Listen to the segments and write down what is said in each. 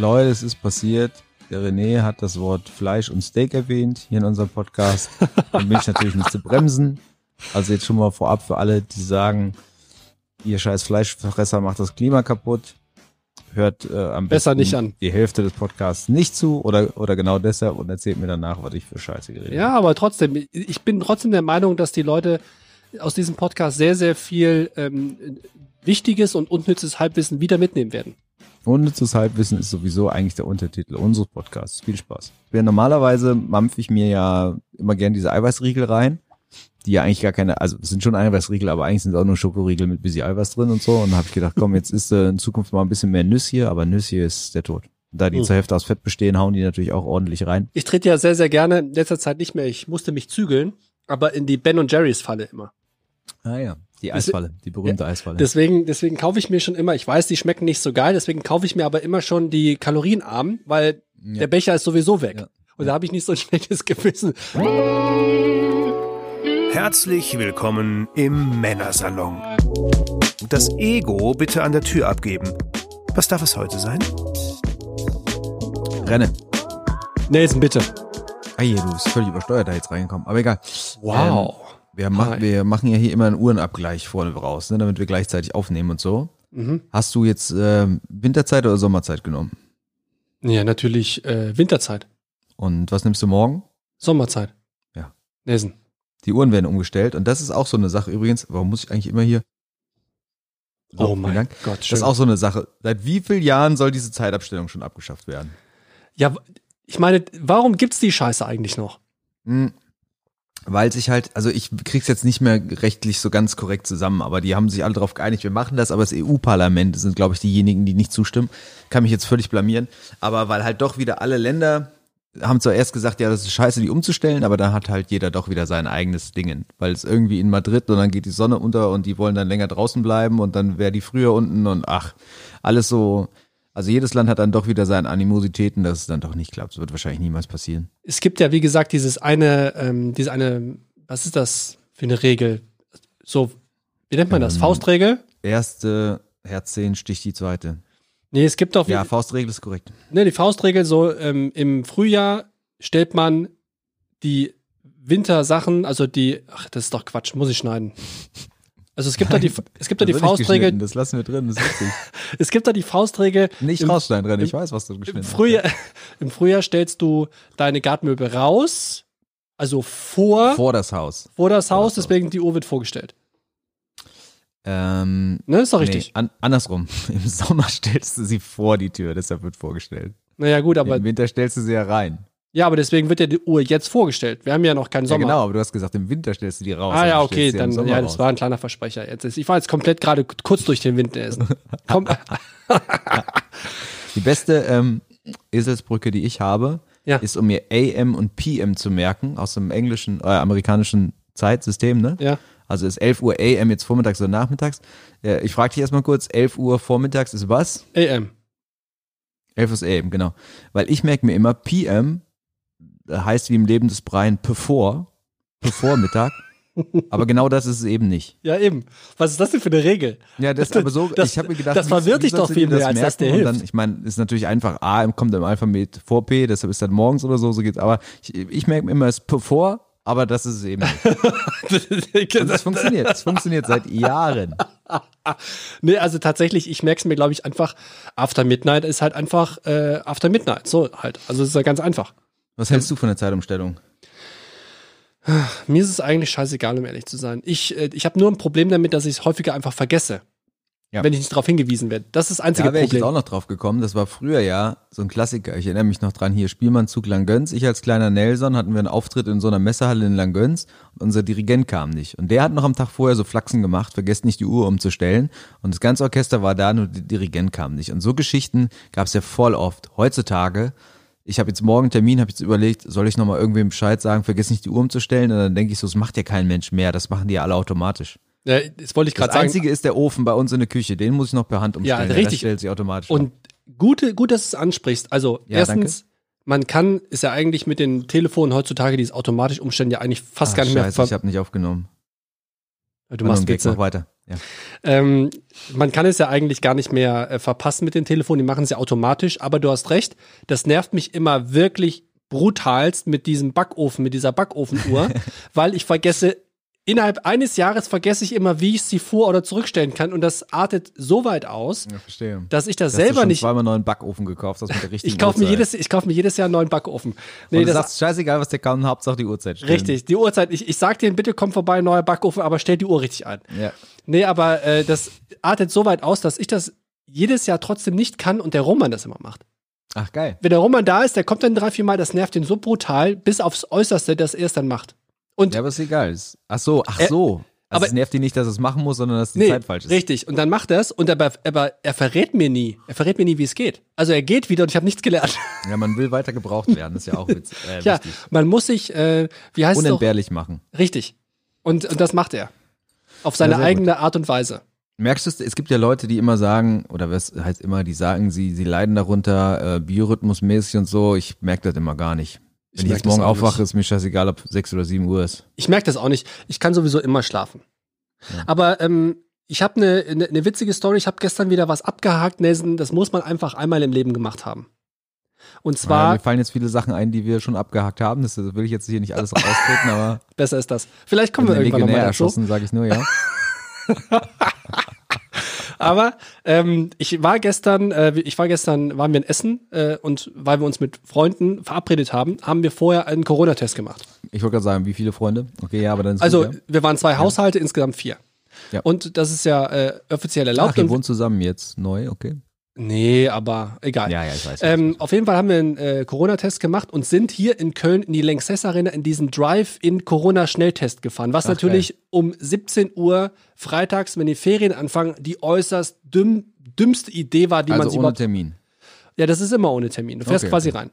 Leute, es ist passiert. Der René hat das Wort Fleisch und Steak erwähnt hier in unserem Podcast. Dann bin ich natürlich nicht zu bremsen. Also jetzt schon mal vorab für alle, die sagen, ihr scheiß Fleischfresser macht das Klima kaputt. Hört äh, am Besser besten nicht an. die Hälfte des Podcasts nicht zu oder, oder genau deshalb und erzählt mir danach, was ich für Scheiße geredet Ja, aber trotzdem, ich bin trotzdem der Meinung, dass die Leute aus diesem Podcast sehr, sehr viel ähm, wichtiges und unnützes Halbwissen wieder mitnehmen werden. Unnützes Halbwissen ist sowieso eigentlich der Untertitel unseres Podcasts. Viel Spaß. Ja, normalerweise mampfe ich mir ja immer gern diese Eiweißriegel rein, die ja eigentlich gar keine, also es sind schon Eiweißriegel, aber eigentlich sind es auch nur Schokoriegel mit bisschen Eiweiß drin und so. Und da habe ich gedacht, komm, jetzt ist äh, in Zukunft mal ein bisschen mehr Nüsschen, aber Nüsschen ist der Tod. Da die Hm. zur Hälfte aus Fett bestehen, hauen die natürlich auch ordentlich rein. Ich trete ja sehr, sehr gerne in letzter Zeit nicht mehr. Ich musste mich zügeln, aber in die Ben und Jerry's Falle immer. Ah ja, die Eisfalle, die berühmte Eisfalle. Deswegen, deswegen kaufe ich mir schon immer, ich weiß, die schmecken nicht so geil, deswegen kaufe ich mir aber immer schon die kalorienarmen, weil Ja. der Becher ist sowieso weg. Ja. Und da habe ich nicht so ein schlechtes Gewissen. Herzlich willkommen im Männersalon. Das Ego bitte an der Tür abgeben. Was darf es heute sein? Renne. Nelson, bitte. Ah, hier, du bist völlig übersteuert da jetzt reingekommen. Aber egal. Wow. Wir, machen, Hi. wir machen ja hier immer einen Uhrenabgleich vorne raus, ne, damit wir gleichzeitig aufnehmen und so. Mhm. Hast du jetzt ähm, Winterzeit oder Sommerzeit genommen? Ja, natürlich äh, Winterzeit, Und was nimmst du morgen? Sommerzeit. Ja. Nelson. Die Uhren werden umgestellt und das ist auch so eine Sache übrigens. Warum muss ich eigentlich immer hier? So, Oh mein Dank. Gott, Das schön. ist auch so eine Sache. Seit wie vielen Jahren soll diese Zeitabstellung schon abgeschafft werden? ja, ich meine, warum gibt's die Scheiße eigentlich noch? Hm, weil sich halt, also ich krieg's jetzt nicht mehr rechtlich so ganz korrekt zusammen, aber die haben sich alle darauf geeinigt, wir machen das, aber das EU-Parlament sind, glaube ich, diejenigen, die nicht zustimmen. Kann mich jetzt völlig blamieren. Aber weil halt doch wieder alle Länder haben zwar erst gesagt, ja, das ist scheiße, die umzustellen, aber dann hat halt jeder doch wieder sein eigenes Dingen. Weil es irgendwie in Madrid und dann geht die Sonne unter und die wollen dann länger draußen bleiben und dann wäre die früher unten und ach, alles so. Also jedes Land hat dann doch wieder seine Animositäten, dass es dann doch nicht klappt. Das wird wahrscheinlich niemals passieren. Es gibt ja, wie gesagt, dieses eine, ähm, diese eine, was ist das für eine Regel? So, wie nennt man das? Ähm, Faustregel? Erste Herz 10 sticht die zweite. Nee, es gibt doch, Ja, Faustregel ist korrekt. ne, die Faustregel so, ähm, im Frühjahr stellt man die Wintersachen, also die, ach, das ist doch Quatsch, muss ich schneiden. Also es gibt da die, es gibt da die Faustregel, Das lassen wir drin, das ist witzig. es gibt da die Faustregel, Nicht Im- rausschneiden drin, ich weiß, was du geschnitten Im Frühjahr, Im Frühjahr stellst du deine Gartenmöbel raus, also vor, hast. Vor das Haus. vor das vor Haus, das Haus. deswegen die Uhr wird vorgestellt. Ähm, Ne, ist doch nee, richtig. an, andersrum. Im Sommer stellst du sie vor die Tür, deshalb wird vorgestellt. Naja, gut, aber, Im Winter stellst du sie ja rein. Ja, aber deswegen wird ja die Uhr jetzt vorgestellt. Wir haben ja noch keinen Ja, Sommer. genau, aber du hast gesagt, im Winter stellst du die raus. Ah ja, okay, dann, ja, das raus. war ein kleiner Versprecher. Jetzt ist, ich war jetzt komplett gerade kurz durch den Wind essen. Komm, Die beste ähm, Eselsbrücke, die ich habe, Ja. ist, um mir AM und PM zu merken, aus dem englischen, äh, amerikanischen Zeitsystem, ne? ja. Also ist 11 Uhr AM jetzt vormittags oder nachmittags. Äh, ich frage dich erstmal kurz, 11 Uhr vormittags ist was? AM. 11 ist AM, genau. Weil ich merke mir immer, PM heißt wie im Leben des Brian bevor, bevor Mittag. aber genau das ist es eben nicht. Ja, eben. Was ist das denn für eine Regel? Ja, das, Das- aber so, das- ich habe mir gedacht, das verwirrt dich doch viel mehr, als dass dir hilft. Dann, ich meine, ist natürlich einfach, A kommt im Alphabet vor P, deshalb ist dann morgens oder so, so geht's. Aber ich, ich merke mir immer, es ist bevor, aber das ist es eben nicht. Und das funktioniert. Das funktioniert seit Jahren. nee, also tatsächlich, ich merke es mir, glaube ich, einfach, After Midnight ist halt einfach äh, After Midnight. So halt. Also es ist ja ganz einfach. Was hältst du von der Zeitumstellung? Mir ist es eigentlich scheißegal, um ehrlich zu sein. Ich, äh, ich habe nur ein Problem damit, dass ich es häufiger einfach vergesse. Ja. Wenn ich nicht darauf hingewiesen werde. Das ist das einzige Da wäre ich jetzt Problem. auch noch drauf gekommen. Das war früher ja so ein Klassiker. Ich erinnere mich noch dran, hier Spielmannzug Langöns. Ich als kleiner Nelson hatten wir einen Auftritt in so einer Messehalle in Langöns und unser Dirigent kam nicht. Und der hat noch am Tag vorher so Flachsen gemacht, vergesst nicht die Uhr umzustellen. Und das ganze Orchester war da, nur der Dirigent kam nicht. Und so Geschichten gab es ja voll oft. Heutzutage, ich habe jetzt morgen einen Termin, habe jetzt überlegt, soll ich nochmal irgendwem Bescheid sagen, vergiss nicht die Uhr umzustellen? Und dann denke ich so, das macht ja kein Mensch mehr. Das machen die ja alle automatisch. Ja, das wollte ich Das gerade sagen. Einzige ist der Ofen bei uns in der Küche. Den muss ich noch per Hand umstellen. Der richtig. Stellt sich automatisch. Und gute, gut, dass du es ansprichst. Also, Ja, erstens, man kann, ist ja eigentlich mit den Telefonen heutzutage, die es automatisch umstellen, ja eigentlich fast Ach, gar nicht mehr Scheiße, ver ich habe nicht aufgenommen. Du machst Witze. mach weiter. Ja. Ähm, man kann es ja eigentlich gar nicht mehr äh, verpassen mit den Telefonen, die machen es ja automatisch, aber du hast recht, das nervt mich immer wirklich brutalst mit diesem Backofen, mit dieser Backofenuhr, weil ich vergesse, innerhalb eines Jahres vergesse ich immer, wie ich sie vor- oder zurückstellen kann und das artet so weit aus, Ja, verstehe. dass ich das Dass du selber schon nicht. zweimal neuen Backofen gekauft mit der richtigen Ich kaufe mir, jedes, ich kauf mir jedes Jahr einen neuen Backofen. Nee, Und du das, sagst, scheißegal, was der kann, Hauptsache die Uhrzeit stellen. richtig, die Uhrzeit. Ich, ich sag dir, bitte komm vorbei, neuer Backofen, aber stell die Uhr richtig ein. Ja. Nee, aber äh, das artet so weit aus, dass ich das jedes Jahr trotzdem nicht kann und der Roman das immer macht. Ach, geil. Wenn der Roman da ist, der kommt dann drei, vier Mal, das nervt ihn so brutal, bis aufs Äußerste, dass er es dann macht. Und Ja, aber ist egal. Ach so, ach Äh, so. Also aber- es nervt ihn nicht, dass er es machen muss, sondern dass die nee, Zeit falsch ist. richtig. Und dann macht er es und aber, aber er verrät mir nie. Er verrät mir nie, wie es geht. Also er geht wieder und ich habe nichts gelernt. Ja, man will weiter gebraucht werden, ist ja auch witzig. Äh, ja, wichtig. man muss sich, äh, wie heißt es doch? Unentbehrlich machen. Richtig. Und, und das macht er. Auf seine Ja, eigene Art und Weise. Merkst du, es es gibt ja Leute, die immer sagen, oder was heißt immer, die sagen, sie, sie leiden darunter, äh, biorhythmusmäßig und so. Ich merke das immer gar nicht. Ich Wenn ich merk jetzt morgen aufwache, ist mir scheißegal, ob sechs oder sieben Uhr ist. Ich merke das auch nicht. Ich kann sowieso immer schlafen. Ja. Aber ähm, ich habe eine ne, ne witzige Story. Ich habe gestern wieder was abgehakt, Nelson. Das muss man einfach einmal im Leben gemacht haben. Und Ja, zwar, mir fallen jetzt viele Sachen ein, die wir schon abgehakt haben. Das will ich jetzt hier nicht alles raustreten, aber besser ist das. Vielleicht kommen wir den irgendwann nochmal dazu. erschossen, sage ich nur, ja. Aber ähm, ich war gestern, äh, ich war gestern, waren wir in Essen äh, und weil wir uns mit Freunden verabredet haben, haben wir vorher einen Corona-Test gemacht. Ich wollte gerade sagen, wie viele Freunde? Okay, ja, aber dann ist Also gut, ja. wir waren zwei Haushalte, insgesamt vier. Ja. Und das ist ja äh, offiziell Ach, erlaubt. ihr und, wohnt zusammen jetzt, neu, okay. Nee, aber egal. Ja, ja, ich weiß. Ähm, auf jeden Fall haben wir einen äh, Corona-Test gemacht und sind hier in Köln in die Lanxess Arena in diesen Drive-in-Corona-Schnelltest gefahren, was Ach, natürlich um 17 Uhr freitags, wenn die Ferien anfangen, die äußerst dümm, dümmste Idee war, die man also sich ohne Termin. Ja, das ist immer ohne Termin. Du fährst Okay, quasi okay. rein.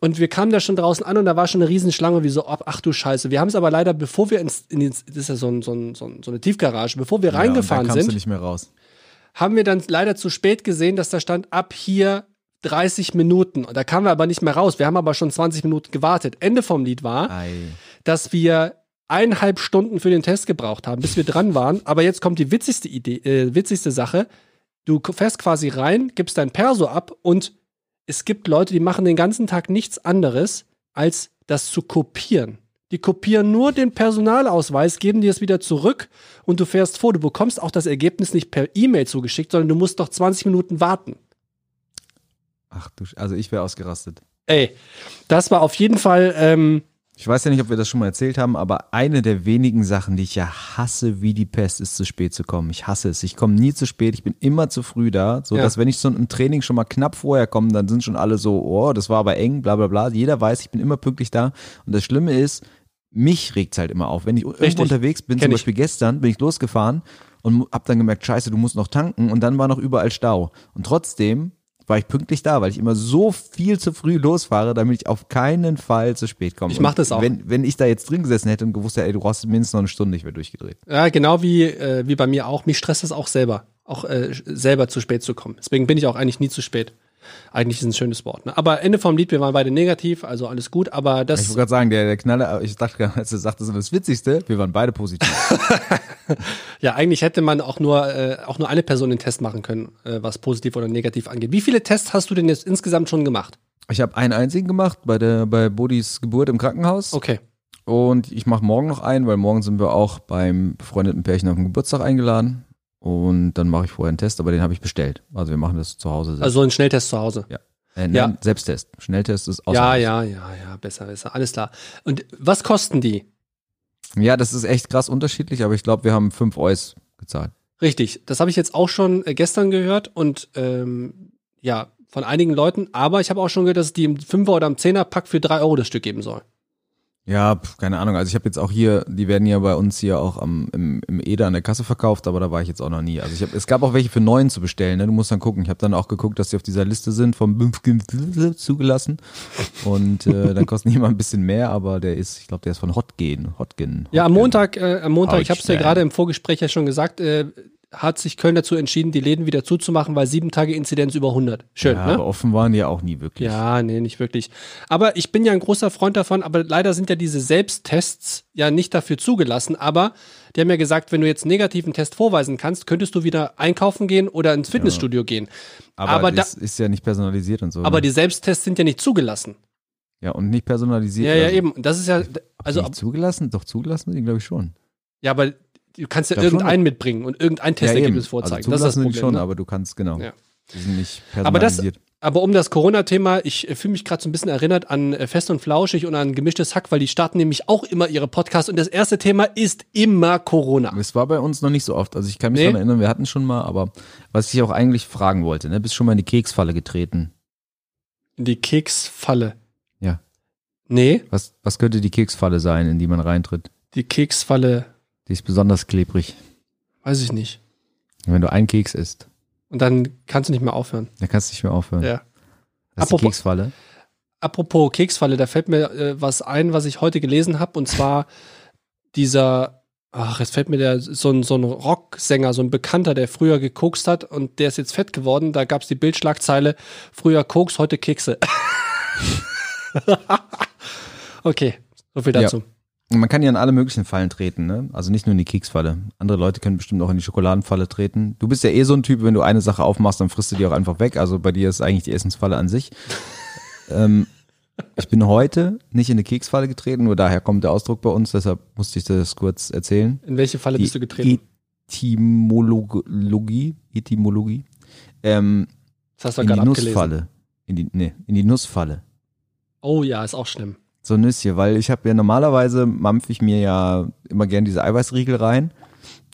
Und wir kamen da schon draußen an und da war schon eine Riesenschlange, wie so, ab, ach du Scheiße. Wir haben es aber leider, bevor wir ins, in ins, das ist ja so, ein, so, ein, so, ein, so eine Tiefgarage, bevor wir Ja, reingefahren sind, nicht mehr raus. Haben wir dann leider zu spät gesehen, dass da stand ab hier 30 Minuten. Und da kamen wir aber nicht mehr raus. Wir haben aber schon 20 Minuten gewartet. Ende vom Lied war, Ei. dass wir eineinhalb Stunden für den Test gebraucht haben, bis wir dran waren. Aber jetzt kommt die witzigste Idee, äh, witzigste Sache. Du fährst quasi rein, gibst dein Perso ab und es gibt Leute, die machen den ganzen Tag nichts anderes, als das zu kopieren. Die kopieren nur den Personalausweis, geben dir es wieder zurück und du fährst vor. Du bekommst auch das Ergebnis nicht per E-Mail zugeschickt, sondern du musst doch 20 Minuten warten. Ach du, also ich wäre ausgerastet. Ey, das war auf jeden Fall, ähm, Ich weiß ja nicht, ob wir das schon mal erzählt haben, aber eine der wenigen Sachen, die ich ja hasse wie die Pest, ist zu spät zu kommen. Ich hasse es. Ich komme nie zu spät. Ich bin immer zu früh da, so Ja. dass wenn ich so im Training schon mal knapp vorher komme, dann sind schon alle so, oh, das war aber eng, bla bla bla. Jeder weiß, ich bin immer pünktlich da. Und das Schlimme ist, mich regt's halt immer auf. Wenn ich Richtig. irgendwo unterwegs bin, Kenn zum ich. Beispiel gestern, bin ich losgefahren und hab dann gemerkt, scheiße, du musst noch tanken und dann war noch überall Stau. Und trotzdem war ich pünktlich da, weil ich immer so viel zu früh losfahre, damit ich auf keinen Fall zu spät komme. Ich mach Und das auch. Wenn, wenn ich da jetzt drin gesessen hätte und gewusst hätte, ey, du brauchst mindestens noch eine Stunde, ich wäre durchgedreht. ja, genau wie, äh, wie bei mir auch. Mich stresst es auch selber, auch äh, selber zu spät zu kommen. Deswegen bin ich auch eigentlich nie zu spät. Eigentlich ist es ein schönes Wort. Ne? Aber Ende vom Lied, wir waren beide negativ, also alles gut. Aber Ich das, wollte gerade sagen, der, der Knaller, ich dachte gerade, als du sagtest, das ist das Witzigste, wir waren beide positiv. ja, eigentlich hätte man auch nur, äh, auch nur eine Person den Test machen können, äh, was positiv oder negativ angeht. Wie viele Tests hast du denn jetzt insgesamt schon gemacht? Ich habe einen einzigen gemacht bei der bei Bodis Geburt im Krankenhaus. Okay. Und ich mache morgen noch einen, weil morgen sind wir auch beim befreundeten Pärchen auf den Geburtstag eingeladen. Und dann mache ich vorher einen Test, aber den habe ich bestellt. Also wir machen das zu Hause selbst. Also so ein Schnelltest zu Hause. äh, nein, ja. Selbsttest. Schnelltest ist außer Ja, ja, ja, ja, besser, besser. Alles klar. Und was kosten die? Ja, das ist echt krass unterschiedlich, aber ich glaube, wir haben fünf Eus gezahlt. Richtig, das habe ich jetzt auch schon äh, gestern gehört und ähm, ja, von einigen Leuten, aber ich habe auch schon gehört, dass es die im Fünfer oder im Zehner-Pack für drei Euro das Stück geben soll. Ja, pf, keine Ahnung. Also ich habe jetzt auch hier, die werden ja bei uns hier auch am, im, im Eder an der Kasse verkauft, aber da war ich jetzt auch noch nie. Also ich hab, es gab auch welche für neun zu bestellen. Ne? Du musst dann gucken. Ich habe dann auch geguckt, dass die auf dieser Liste sind vom zugelassen und äh, dann kosten die immer ein bisschen mehr, aber der ist, ich glaube, der ist von Hotgen. Hotgen. Ja, am. Montag, äh, am Montag, ich habe es Hautstern. gerade im Vorgespräch ja schon gesagt, äh, hat sich Köln dazu entschieden, die Läden wieder zuzumachen, weil sieben Tage Inzidenz über 100. Schön, ja, ne? aber offen waren die ja auch nie wirklich. Ja, nee, nicht wirklich. Aber ich bin ja ein großer Freund davon, aber leider sind ja diese Selbsttests ja nicht dafür zugelassen. Aber die haben ja gesagt, wenn du jetzt einen negativen Test vorweisen kannst, könntest du wieder einkaufen gehen oder ins Fitnessstudio gehen. aber aber das ist ja nicht personalisiert und so. Aber ne? die Selbsttests sind ja nicht zugelassen. ja, und nicht personalisiert. Ja, ja, also, eben. Und das ist ja, also, nicht zugelassen? Doch, zugelassen glaube ich, schon. ja, aber du kannst ja Ja, irgendeinen mitbringen und irgendein Testergebnis vorzeigen. Also das ist das Problem. schon, ne? aber du kannst, genau. Ja. Die sind nicht Aber das, personalisiert. aber um das Corona-Thema, ich äh, fühle mich gerade so ein bisschen erinnert an äh, Fest und Flauschig und an gemischtes Hack, weil die starten nämlich auch immer ihre Podcasts und das erste Thema ist immer Corona. Es war bei uns noch nicht so oft. Also ich kann mich Nee. daran erinnern, wir hatten schon mal, aber was ich auch eigentlich fragen wollte, ne, bist schon mal in die Keksfalle getreten? In die Keksfalle. Ja. Nee, Was, was könnte die Keksfalle sein, in die man reintritt? die Keksfalle, Die ist besonders klebrig. weiß ich nicht. Und wenn du einen Keks isst, Und dann kannst du nicht mehr aufhören. dann kannst du nicht mehr aufhören. Ja. Das ist die Apropos- Keksfalle. Apropos Keksfalle, da fällt mir äh, was ein, was ich heute gelesen habe, und zwar dieser, ach, jetzt fällt mir der, so ein, so ein Rocksänger, so ein Bekannter, der früher gekokst hat und der ist jetzt fett geworden. Da gab es die Bildschlagzeile, früher Koks, heute Kekse. okay, so viel Ja. dazu. Und Man kann ja in alle möglichen Fallen treten, ne? Also nicht nur in die Keksfalle. Andere Leute können bestimmt auch in die Schokoladenfalle treten. Du bist ja eh so ein Typ, wenn du eine Sache aufmachst, dann frisst du die auch einfach weg. Also bei dir ist eigentlich die Essensfalle an sich. ähm, ich bin heute nicht in eine Keksfalle getreten, nur daher kommt der Ausdruck bei uns, deshalb musste ich das kurz erzählen. In welche Falle bist du getreten? Etymologie, Etymologie. Ähm, Das hast du in die. Nussfalle. In die, nee, in die Nussfalle. Oh ja, ist auch schlimm. So Nüsschen, weil ich habe ja normalerweise mampf ich mir ja immer gern diese Eiweißriegel rein,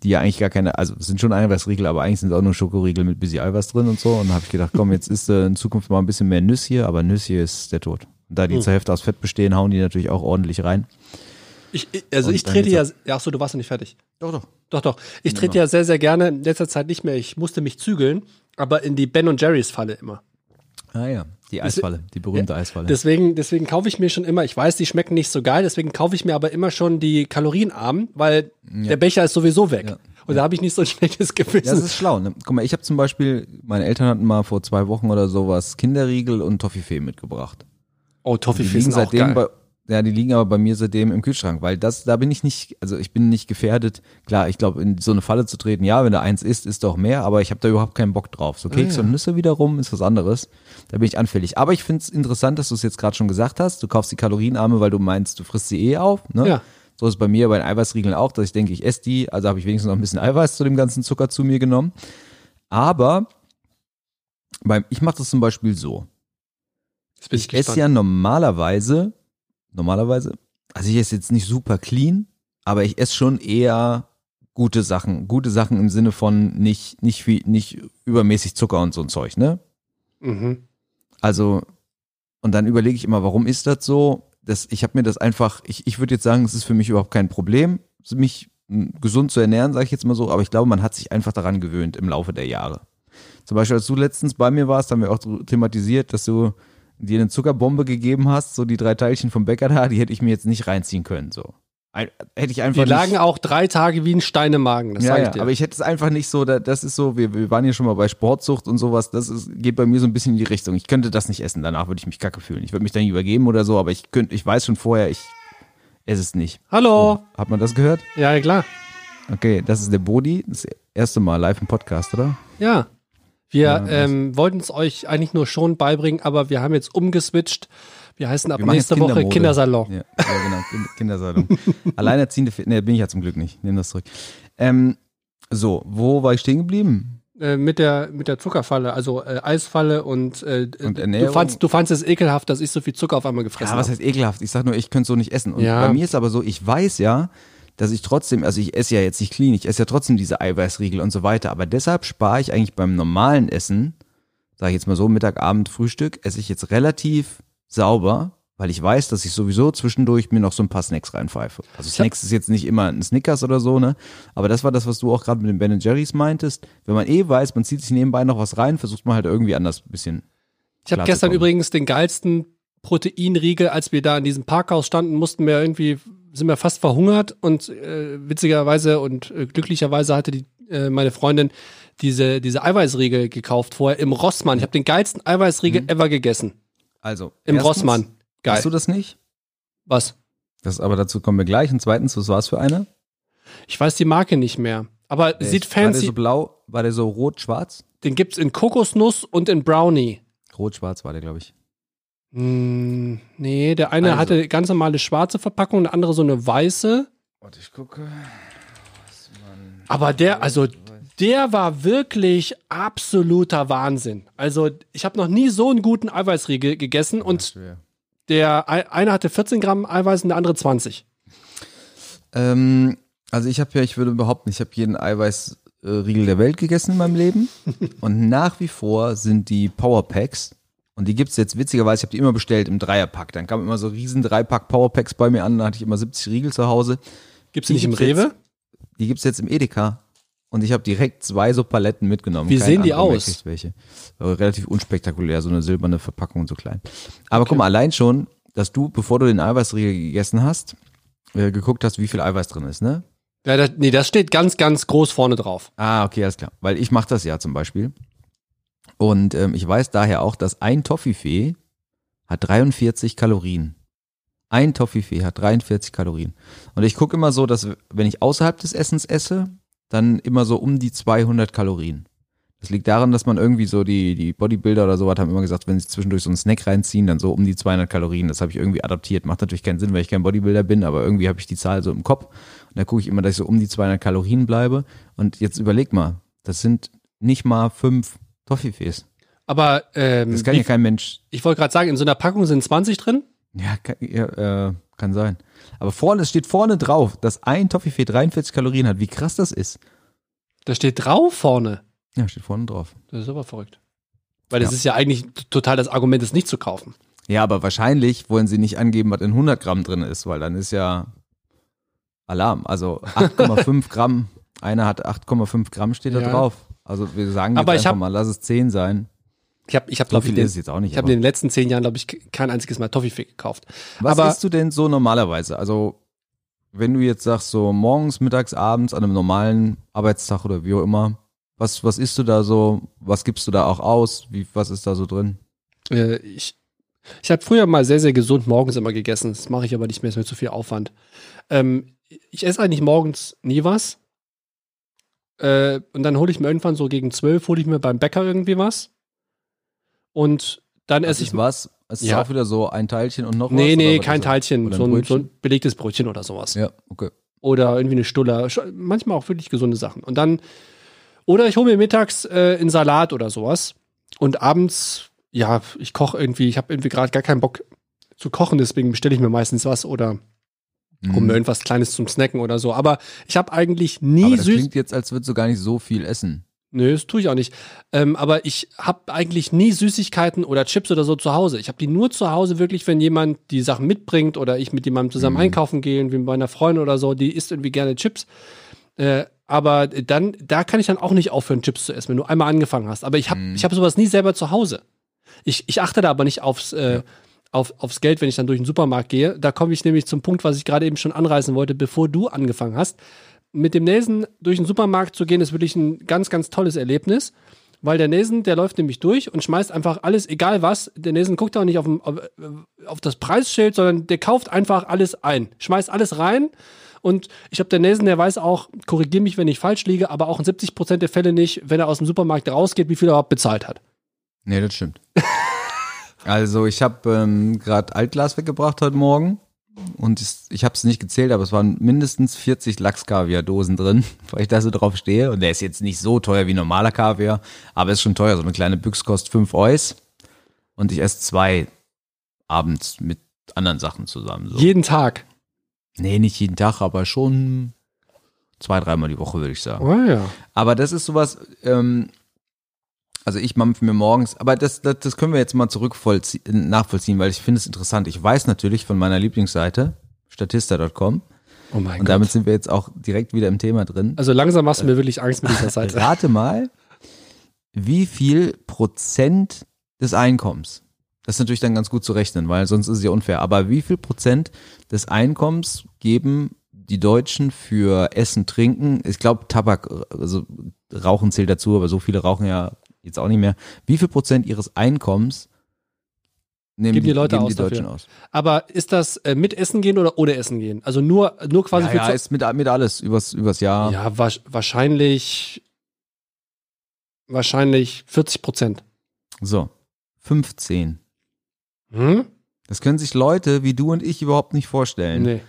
die ja eigentlich gar keine, also es sind schon Eiweißriegel, aber eigentlich sind es auch nur Schokoriegel mit bisschen Eiweiß drin und so. Und dann habe ich gedacht, komm, jetzt ist äh, in Zukunft mal ein bisschen mehr Nüsschen, aber Nüsschen ist der Tod. Und da die Hm. zur Hälfte aus Fett bestehen, hauen die natürlich auch ordentlich rein. Ich, also Und ich trete ja, ja, ach so, du warst noch nicht fertig. Doch, doch. Doch, doch. Ich trete ja sehr, sehr gerne, in letzter Zeit nicht mehr, ich musste mich zügeln, aber in die Ben und Jerry's Falle immer. Ah ja, die Eisfalle, die berühmte Eisfalle. Deswegen, deswegen kaufe ich mir schon immer, ich weiß, die schmecken nicht so geil, deswegen kaufe ich mir aber immer schon die kalorienarmen, weil der Becher ist sowieso weg. Ja. Und da habe ich nicht so ein schlechtes Gewissen. Ja, das ist schlau. Ne? Guck mal, ich habe zum Beispiel, meine Eltern hatten mal vor zwei Wochen oder sowas Kinderriegel und Toffifee mitgebracht. oh, Toffifee sind auch seitdem geil. bei, ja, die liegen aber bei mir seitdem im Kühlschrank, weil das, da bin ich nicht, also ich bin nicht gefährdet. Klar, ich glaube, in so eine Falle zu treten, ja, wenn da eins isst, ist doch mehr, aber ich habe da überhaupt keinen Bock drauf. So Keks Ah, ja. und Nüsse wiederum ist was anderes. Da bin ich anfällig. Aber ich finde es interessant, dass du es jetzt gerade schon gesagt hast. Du kaufst die Kalorienarme, weil du meinst, du frisst sie eh auf. Ne? Ja. So ist es bei mir bei den Eiweißriegeln auch, dass ich denke, ich esse die, also habe ich wenigstens noch ein bisschen Eiweiß zu dem ganzen Zucker zu mir genommen. Aber beim, ich mache das zum Beispiel so. Bin Ich esse ja normalerweise, normalerweise, also ich esse jetzt nicht super clean, aber ich esse schon eher gute Sachen. Gute Sachen im Sinne von nicht, nicht viel, nicht übermäßig Zucker und so ein Zeug, ne? Mhm. Also, und dann überlege ich immer, warum ist das so? Das, ich habe mir das einfach, ich, ich würde jetzt sagen, es ist für mich überhaupt kein Problem, mich gesund zu ernähren, sage ich jetzt mal so, aber ich glaube, man hat sich einfach daran gewöhnt im Laufe der Jahre. Zum Beispiel, als du letztens bei mir warst, haben wir auch so thematisiert, dass du dir eine Zuckerbombe gegeben hast, so die drei Teilchen vom Bäcker da, die hätte ich mir jetzt nicht reinziehen können, so. Ein, hätte ich einfach Die lagen nicht, auch drei Tage wie ein Stein im Magen, das ja, sage ja, ich dir. aber ich hätte es einfach nicht so, da- das ist so, wir, wir waren ja schon mal bei Sportsucht und sowas, das ist, geht bei mir so ein bisschen in die Richtung. Ich könnte das nicht essen, danach würde ich mich kacke fühlen. Ich würde mich dann nicht übergeben oder so, aber ich könnte, ich weiß schon vorher, ich esse es nicht. Hallo. Hat man das gehört? Ja, ja, klar. Okay, das ist der Bodi, das erste Mal live im Podcast, oder? Ja. Wir Ja, ähm, wollten es euch eigentlich nur schon beibringen, aber wir haben jetzt umgeswitcht. Wir heißen ab Wir nächste Woche. Kindersalon. Ja, ja genau, Kind- Kindersalon. Alleinerziehende, ne, bin ich ja zum Glück nicht, nehme das zurück. Ähm, so, wo war ich stehen geblieben? Äh, mit der mit der Zuckerfalle, also äh, Eisfalle und, äh, Und du Ernährung. fandst du fandst es ekelhaft, dass ich so viel Zucker auf einmal gefressen Ja, was habe. heißt ekelhaft? Ich sag nur, ich könnte so nicht essen. Und Ja. bei mir ist aber so, ich weiß ja, dass ich trotzdem, also ich esse ja jetzt nicht clean, ich esse ja trotzdem diese Eiweißriegel und so weiter, aber deshalb spare ich eigentlich beim normalen Essen, sage ich jetzt mal so, Mittag, Abend, Frühstück, esse ich jetzt relativ sauber, weil ich weiß, dass ich sowieso zwischendurch mir noch so ein paar Snacks reinpfeife. Also Snacks ist jetzt nicht immer ein Snickers oder so, ne? Aber das war das, was du auch gerade mit den Ben Jerry's meintest. Wenn man eh weiß, man zieht sich nebenbei noch was rein, versucht man halt irgendwie anders ein bisschen. Ich habe gestern übrigens den geilsten Proteinriegel, als wir da in diesem Parkhaus standen, mussten wir irgendwie, sind wir fast verhungert und äh, witzigerweise und äh, glücklicherweise hatte die äh, meine Freundin diese, diese Eiweißriegel gekauft vorher im Rossmann. Ich habe den geilsten Eiweißriegel Mhm. ever gegessen. Also, Im erstens, Rossmann. Geil. Hast du das nicht? Was? Das, aber dazu kommen wir gleich. Und zweitens, was war es für eine? Ich weiß die Marke nicht mehr. Aber Der sieht ist- War der fancy. so blau? War der so rot-schwarz? Den gibt's in Kokosnuss und in Brownie. Rot-schwarz war der, glaube ich. Hm, nee, der eine Also. hatte ganz normale schwarze Verpackung, der andere so eine weiße. Warte, ich gucke. Aber der, also der war wirklich absoluter Wahnsinn. Also ich habe noch nie so einen guten Eiweißriegel gegessen und der ei- eine hatte 14 Gramm Eiweiß und der andere 20. Ähm, also ich habe ja, ich würde behaupten, ich habe jeden Eiweißriegel der Welt gegessen in meinem Leben. und nach wie vor sind die Powerpacks. Und die gibt's jetzt witzigerweise, ich habe die immer bestellt im Dreierpack. Dann kamen immer so riesen Dreipack Powerpacks bei mir an, da hatte ich immer 70 Riegel zu Hause. Gibt's Die nicht im gibt's jetzt- Rewe? Die gibt's jetzt im Edeka. Und ich habe direkt zwei so Paletten mitgenommen. Wie Kein sehen die aus? Welche. Aber relativ unspektakulär, so eine silberne Verpackung und so klein. Aber guck mal, allein schon, dass du, bevor du den Eiweißriegel gegessen hast, äh, geguckt hast, wie viel Eiweiß drin ist, ne? Ja, das, nee, das steht ganz, ganz groß vorne drauf. Ah, okay, alles klar. Weil ich mache das ja zum Beispiel. Und ähm, ich weiß daher auch, dass ein Toffifee hat 43 Kalorien. Ein Toffifee hat 43 Kalorien. Und ich gucke immer so, dass wenn ich außerhalb des Essens esse, dann immer so um die 200 Kalorien. Das liegt daran, dass man irgendwie so die, die Bodybuilder oder sowas haben immer gesagt, wenn sie zwischendurch so einen Snack reinziehen, dann so um die 200 Kalorien. Das habe ich irgendwie adaptiert. Macht natürlich keinen Sinn, weil ich kein Bodybuilder bin, aber irgendwie habe ich die Zahl so im Kopf. Und da gucke ich immer, dass ich so um die 200 Kalorien bleibe. Und jetzt überleg mal, das sind nicht mal fünf Toffifees. Aber ähm, Das kann ja kein Mensch. ich wollte gerade sagen, in so einer Packung sind 20 drin. Ja, kann, ja äh, kann sein. Aber vorne, es steht vorne drauf, dass ein Toffifee 43 Kalorien hat. Wie krass das ist. Da steht drauf vorne. Ja, steht vorne drauf. Das ist aber verrückt. Weil das Ja. ist ja eigentlich total das Argument, es nicht zu kaufen. Ja, aber wahrscheinlich wollen sie nicht angeben, was in 100 Gramm drin ist, weil dann ist ja Alarm. Also 8,5 Gramm. Einer hat 8,5 Gramm steht da Ja. drauf. Also wir sagen jetzt Aber ich einfach hab- mal, lass es 10 sein. Ich habe, ich habe, So glaube ich, den, jetzt auch nicht. ich habe in den letzten zehn Jahren, glaube ich, kein einziges Mal Toffifee gekauft. Was aber- isst du denn so normalerweise? Also, wenn du jetzt sagst, so morgens, mittags, abends, an einem normalen Arbeitstag oder wie auch immer, was, was isst du da so? Was gibst du da auch aus? Wie, was ist da so drin? Äh, ich ich habe früher mal sehr, sehr gesund morgens immer gegessen. Das mache ich aber nicht mehr, ist mir zu viel Aufwand. Ähm, ich esse eigentlich morgens nie was. Äh, und dann hole ich mir irgendwann so gegen zwölf, hole ich mir beim Bäcker irgendwie was. Und dann esse ich ist was? Es ist Ja. auch wieder so ein Teilchen und noch was? Nee, nee, kein ist? Teilchen. So ein so ein belegtes Brötchen oder sowas. Ja, okay. Oder irgendwie eine Stulle. Sch- Manchmal auch wirklich gesunde Sachen. Und dann, oder ich hole mir mittags äh, einen Salat oder sowas. Und abends, ja, ich koche irgendwie, ich habe irgendwie gerade gar keinen Bock zu kochen, deswegen bestelle ich mir meistens was oder Mhm. irgendwas Kleines zum Snacken oder so. Aber ich habe eigentlich nie Aber das süß. klingt jetzt, als würdest du gar nicht so viel essen. Nö, das tue ich auch nicht. Ähm, aber ich habe eigentlich nie Süßigkeiten oder Chips oder so zu Hause. Ich habe die nur zu Hause wirklich, wenn jemand die Sachen mitbringt oder ich mit jemandem zusammen Mhm. einkaufen gehe, wie bei einer Freundin oder so, die isst irgendwie gerne Chips. Äh, aber dann, da kann ich dann auch nicht aufhören, Chips zu essen, wenn du einmal angefangen hast. Aber ich habe Mhm. ich hab sowas nie selber zu Hause. Ich, ich achte da aber nicht aufs, äh, auf, aufs Geld, wenn ich dann durch den Supermarkt gehe. Da komme ich nämlich zum Punkt, was ich gerade eben schon anreißen wollte, bevor du angefangen hast. Mit dem Nelson durch den Supermarkt zu gehen, ist wirklich ein ganz, ganz tolles Erlebnis. Weil der Nelson, der läuft nämlich durch und schmeißt einfach alles, egal was. Der Nelson guckt auch nicht auf, dem- auf, auf das Preisschild, sondern der kauft einfach alles ein. Schmeißt alles rein. Und ich glaube, der Nelson, der weiß auch, korrigiere mich, wenn ich falsch liege, aber auch in 70% der Fälle nicht, wenn er aus dem Supermarkt rausgeht, wie viel er überhaupt bezahlt hat. Nee, das stimmt. also ich habe ähm, gerade Altglas weggebracht heute Morgen und ich, ich habe es nicht gezählt, aber es waren mindestens 40 Lachs-Kaviar-Dosen drin, weil ich da so drauf stehe. Und der ist jetzt nicht so teuer wie normaler Kaviar, aber ist schon teuer. So eine kleine Büchse kostet 5 Eus und ich esse zwei abends mit anderen Sachen zusammen. So. Jeden Tag. nee, nicht jeden Tag, aber schon zwei, dreimal die Woche, würde ich sagen. Oh ja. Aber das ist sowas, ähm, also ich mampfe mir morgens, aber das, das, das können wir jetzt mal zurück nachvollziehen, weil ich finde es interessant. Ich weiß natürlich von meiner Lieblingsseite, statista.com, Oh mein und Gott. damit sind wir jetzt auch direkt wieder im Thema drin. Also langsam machst du mir wirklich Angst mit dieser Seite. Rate mal, wie viel Prozent des Einkommens, das ist natürlich dann ganz gut zu rechnen, weil sonst ist es ja unfair, aber wie viel Prozent des Einkommens geben die Deutschen für Essen, Trinken, ich glaube Tabak, also Rauchen zählt dazu, aber so viele rauchen ja jetzt auch nicht mehr. Wie viel Prozent ihres Einkommens nehmen Geben die Leute geben aus die Deutschen dafür. aus? Aber ist das äh, mit Essen gehen oder ohne Essen gehen? Also nur, nur quasi Ja, für ja, ist mit, mit alles übers, übers Jahr. Ja, wa wahrscheinlich, wahrscheinlich 40 Prozent. So, 15. Hm? Das können sich Leute wie du und ich überhaupt nicht vorstellen. Nee.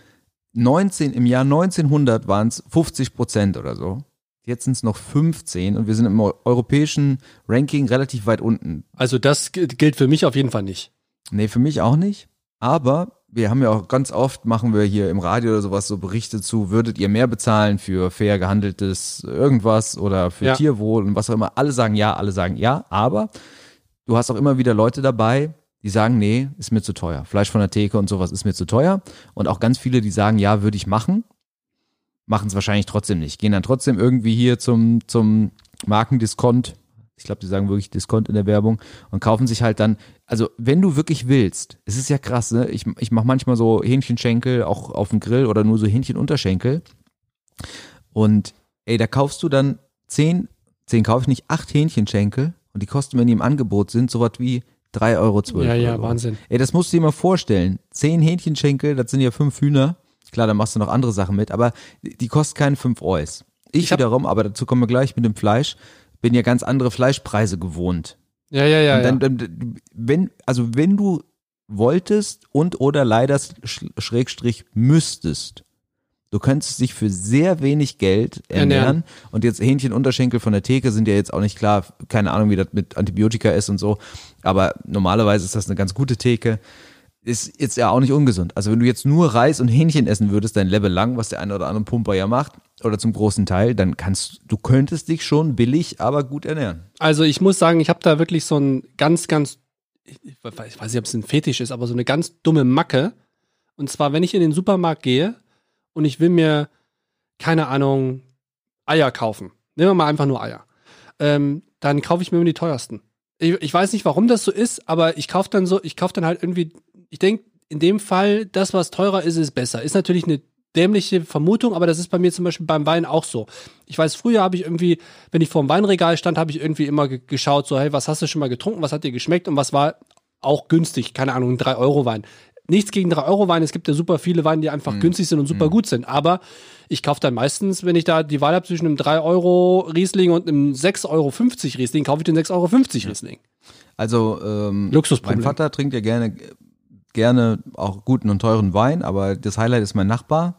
19, im Jahr 1900 waren es 50 Prozent oder so. Jetzt sind es noch 15 und wir sind im eu- europäischen Ranking relativ weit unten. Also das gilt für mich auf jeden Fall nicht. Nee, für mich auch nicht. Aber wir haben ja auch ganz oft, machen wir hier im Radio oder sowas so Berichte zu, würdet ihr mehr bezahlen für fair gehandeltes irgendwas oder für Ja. Tierwohl und was auch immer. Alle sagen ja, alle sagen ja, aber du hast auch immer wieder Leute dabei, die sagen, nee, ist mir zu teuer. Fleisch von der Theke und sowas ist mir zu teuer. Und auch ganz viele, die sagen, ja, würde ich machen, machen es wahrscheinlich trotzdem nicht. Gehen dann trotzdem irgendwie hier zum, zum Markendiscount. Ich glaube, die sagen wirklich Discount in der Werbung und kaufen sich halt dann, also wenn du wirklich willst, es ist ja krass, ne? Ich, ich mache manchmal so Hähnchenschenkel auch auf dem Grill oder nur so Hähnchenunterschenkel. Und ey, da kaufst du dann zehn, zehn kaufe ich nicht, acht Hähnchenschenkel und die kosten, wenn die im Angebot sind, sowas wie 3,12 Euro. Ja, ja, so. Wahnsinn. Ey, das musst du dir mal vorstellen. Zehn Hähnchenschenkel, das sind ja fünf Hühner. Klar, da machst du noch andere Sachen mit, aber die die kosten keine fünf Eus. Ich, Ich wiederum, aber dazu kommen wir gleich mit dem Fleisch, bin ja ganz andere Fleischpreise gewohnt. Ja, ja, ja. und ja. dann, dann, wenn, also wenn du wolltest und oder leider sch- Schrägstrich müsstest, du könntest dich für sehr wenig Geld ernähren. Ernähren. Und jetzt Hähnchenunterschenkel von der Theke sind ja jetzt auch nicht klar, keine Ahnung, wie das mit Antibiotika ist und so. Aber normalerweise ist das eine ganz gute Theke. Ist jetzt ja auch nicht ungesund. Also wenn du jetzt nur Reis und Hähnchen essen würdest, dein Level lang, was der eine oder andere Pumper ja macht, oder zum großen Teil, dann kannst du könntest dich schon billig, aber gut ernähren. Also ich muss sagen, ich habe da wirklich so ein ganz, ganz, ich weiß nicht, ob es ein Fetisch ist, aber so eine ganz dumme Macke. Und zwar, wenn ich in den Supermarkt gehe und ich will mir, keine Ahnung, Eier kaufen. Nehmen wir mal einfach nur Eier. Ähm, dann kaufe ich mir immer die teuersten. Ich, ich weiß nicht, warum das so ist, aber ich kaufe dann so, ich kaufe dann halt irgendwie, ich denke, in dem Fall, das, was teurer ist, ist besser. Ist natürlich eine dämliche Vermutung, aber das ist bei mir zum Beispiel beim Wein auch so. Ich weiß, früher habe ich irgendwie, wenn ich vor dem Weinregal stand, habe ich irgendwie immer ge geschaut, so, hey, was hast du schon mal getrunken, was hat dir geschmeckt und was war auch günstig, keine Ahnung, ein 3-Euro-Wein. Nichts gegen 3-Euro-Wein, es gibt ja super viele Weine, die einfach günstig sind und super gut sind, aber ich kaufe dann meistens, wenn ich da die Wahl habe zwischen einem 3-Euro-Riesling und einem 6,50 Euro Riesling, kaufe ich den 6,50 Euro Riesling. Also ähm, Luxusproblem. mein Vater trinkt ja gerne gerne auch guten und teuren Wein, aber das Highlight ist mein Nachbar.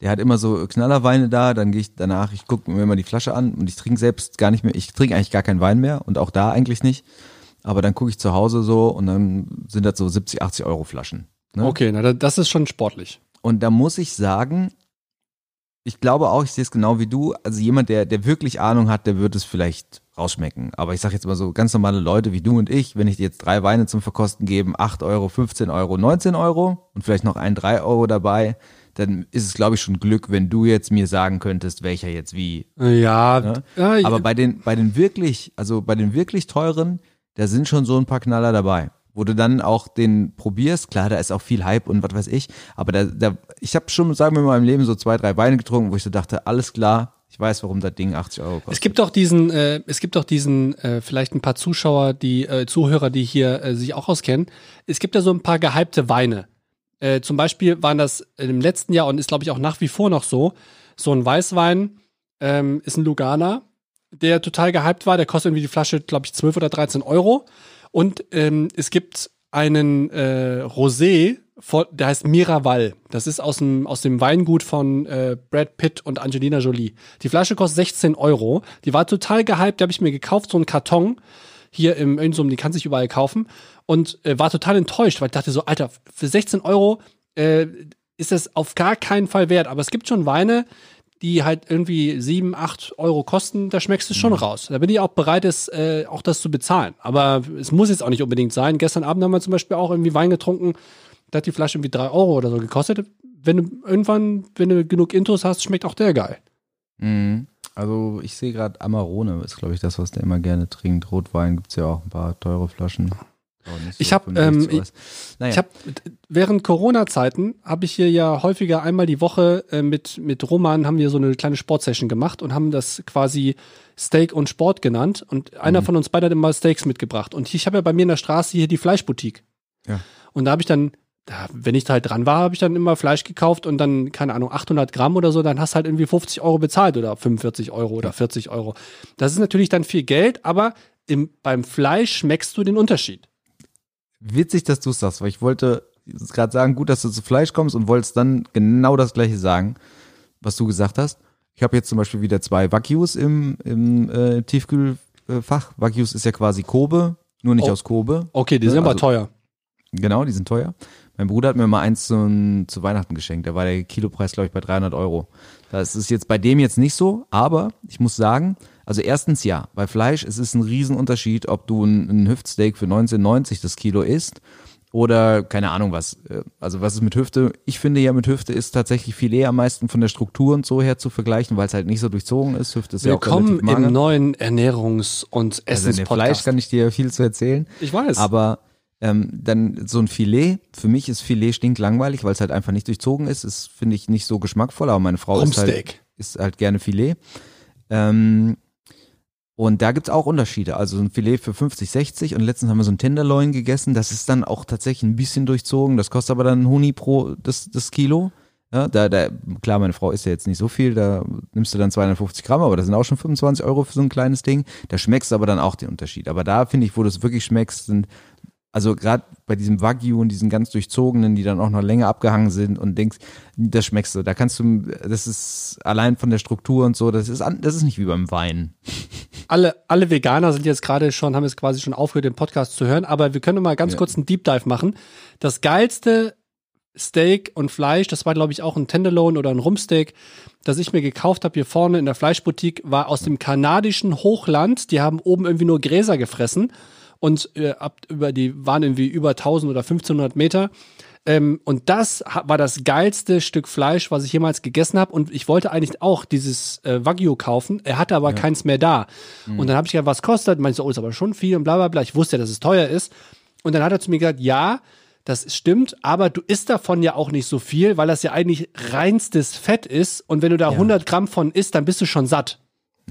Der hat immer so Knallerweine da, dann gehe ich danach, ich gucke mir immer die Flasche an und ich trinke selbst gar nicht mehr, ich trinke eigentlich gar keinen Wein mehr und auch da eigentlich nicht. Aber dann gucke ich zu Hause so und dann sind das so 70, 80 Euro Flaschen. Ne? Okay, na, da- das ist schon sportlich. Und da muss ich sagen, ich glaube auch, ich sehe es genau wie du. Also jemand, der, der wirklich Ahnung hat, der wird es vielleicht rausschmecken. Aber ich sage jetzt mal so, ganz normale Leute wie du und ich, wenn ich dir jetzt drei Weine zum Verkosten gebe, 8 Euro, 15 Euro, 19 Euro und vielleicht noch ein 3 Euro dabei, dann ist es, glaube ich, schon Glück, wenn du jetzt mir sagen könntest, welcher jetzt wie. Ja, Ne? ja Aber bei den, bei den wirklich, also bei den wirklich teuren, da sind schon so ein paar Knaller dabei. Wo du dann auch den probierst, klar, da ist auch viel Hype und was weiß ich, aber da, da ich habe schon, sagen wir mal, im Leben so zwei, drei Weine getrunken, wo ich so dachte, alles klar, ich weiß, warum das Ding 80 Euro kostet. Es gibt doch diesen, äh, es gibt doch diesen, äh, vielleicht ein paar Zuschauer, die äh, Zuhörer, die hier äh, sich auch auskennen. Es gibt ja so ein paar gehypte Weine. Äh, zum Beispiel waren das im letzten Jahr und ist glaube ich auch nach wie vor noch so. So ein Weißwein ähm, ist ein Lugana, der total gehypt war. Der kostet irgendwie die Flasche, glaube ich, 12 oder 13 Euro. Und ähm, es gibt einen äh, Rosé, der heißt Miraval. Das ist aus dem, aus dem Weingut von äh, Brad Pitt und Angelina Jolie. Die Flasche kostet 16 Euro. Die war total gehypt, die habe ich mir gekauft, so einen Karton. Hier im einem, die kann sich überall kaufen. Und äh, war total enttäuscht, weil ich dachte so, Alter, für 16 Euro äh, ist das auf gar keinen Fall wert. Aber es gibt schon Weine, die halt irgendwie 7, 8 Euro kosten, da schmeckst du es schon raus. Da bin ich auch bereit, es, äh, auch das zu bezahlen. Aber es muss jetzt auch nicht unbedingt sein. Gestern Abend haben wir zum Beispiel auch irgendwie Wein getrunken, da hat die Flasche irgendwie 3 Euro oder so gekostet. Wenn du irgendwann, wenn du genug Intros hast, schmeckt auch der geil. Mhm. Also ich sehe gerade Amarone, ist glaube ich das, was der immer gerne trinkt. Rotwein gibt's ja auch ein paar teure Flaschen. Oh, so Ich hab, 65 ähm, naja. Ich habe während Corona-Zeiten habe ich hier ja häufiger einmal die Woche äh, mit mit Roman haben wir so eine kleine Sportsession gemacht und haben das quasi Steak und Sport genannt und einer von uns beiden hat immer Steaks mitgebracht und ich habe ja bei mir in der Straße hier die Fleischboutique. Ja. Und da habe ich dann da, wenn ich da halt dran war, habe ich dann immer Fleisch gekauft und dann, keine Ahnung, 800 Gramm oder so, dann hast du halt irgendwie 50 Euro bezahlt oder 45 Euro oder 40 Euro. Das ist natürlich dann viel Geld, aber im, beim Fleisch schmeckst du den Unterschied. Witzig, dass du es sagst, weil ich wollte gerade sagen, gut, dass du zu Fleisch kommst und wolltest dann genau das gleiche sagen, was du gesagt hast. Ich habe jetzt zum Beispiel wieder zwei Wagyus im, im äh, Tiefkühlfach. Wagyus ist ja quasi Kobe, nur nicht Oh. aus Kobe. Okay, die Ja, sind aber also- teuer. Genau, die sind teuer. Mein Bruder hat mir mal eins zu, zu Weihnachten geschenkt. Da war der Kilopreis, glaube ich, bei 300 Euro. Das ist jetzt bei dem jetzt nicht so, aber ich muss sagen, also erstens ja, bei Fleisch, es ist ein Riesenunterschied, ob du ein, Hüftsteak für 19,90 das Kilo isst oder keine Ahnung was. Äh, Also was ist mit Hüfte? Ich finde ja mit Hüfte ist tatsächlich Filet am meisten von der Struktur und so her zu vergleichen, weil es halt nicht so durchzogen ist. Hüfte ist ja auch Willkommen relativ mager. im neuen Ernährungs- und Also in der Fleisch Essenspodcast. kann ich dir viel zu erzählen. ich weiß. Aber ähm, dann so ein Filet, für mich ist Filet stinklangweilig, weil es halt einfach nicht durchzogen ist. Das finde ich nicht so geschmackvoll, aber meine Frau ist halt, ist halt gerne Filet. Ähm, und da gibt's auch Unterschiede. Also so ein Filet für 50, 60 und letztens haben wir so ein Tenderloin gegessen. Das ist dann auch tatsächlich ein bisschen durchzogen. Das kostet aber dann ein Huni pro das, das Kilo. Ja, da, da, klar, meine Frau isst ja jetzt nicht so viel, da nimmst du dann 250 Gramm, aber das sind auch schon 25 Euro für so ein kleines Ding. Da schmeckst du aber dann auch den Unterschied. Aber da finde ich, wo du es wirklich schmeckst, sind, also gerade bei diesem Wagyu und diesen ganz durchzogenen, die dann auch noch länger abgehangen sind und denkst, das schmeckst du. Da kannst du, das ist allein von der Struktur und so, das ist, das ist nicht wie beim Wein. alle, alle Veganer sind jetzt gerade schon, haben jetzt quasi schon aufgehört, den Podcast zu hören, aber wir können mal ganz Ja. kurz einen Deep Dive machen. Das geilste Steak und Fleisch, das war, glaube ich, auch ein Tenderloin oder ein Rumpsteak, das ich mir gekauft habe hier vorne in der Fleischboutique, war aus dem kanadischen Hochland. Die haben oben irgendwie nur Gräser gefressen und äh, ab über die waren irgendwie über 1000 oder 1500 Meter. Ähm, und das war das geilste Stück Fleisch, was ich jemals gegessen habe. Und ich wollte eigentlich auch dieses äh, Wagyu kaufen. Er hatte aber keins mehr da. Und dann habe ich gesagt, was kostet? Meinte so, oh, ist aber schon viel und bla bla bla. Ich wusste ja, dass es teuer ist. Und dann hat er zu mir gesagt, ja, das stimmt, aber du isst davon ja auch nicht so viel, weil das ja eigentlich reinstes Fett ist. Und wenn du da 100 Gramm von isst, dann bist du schon satt.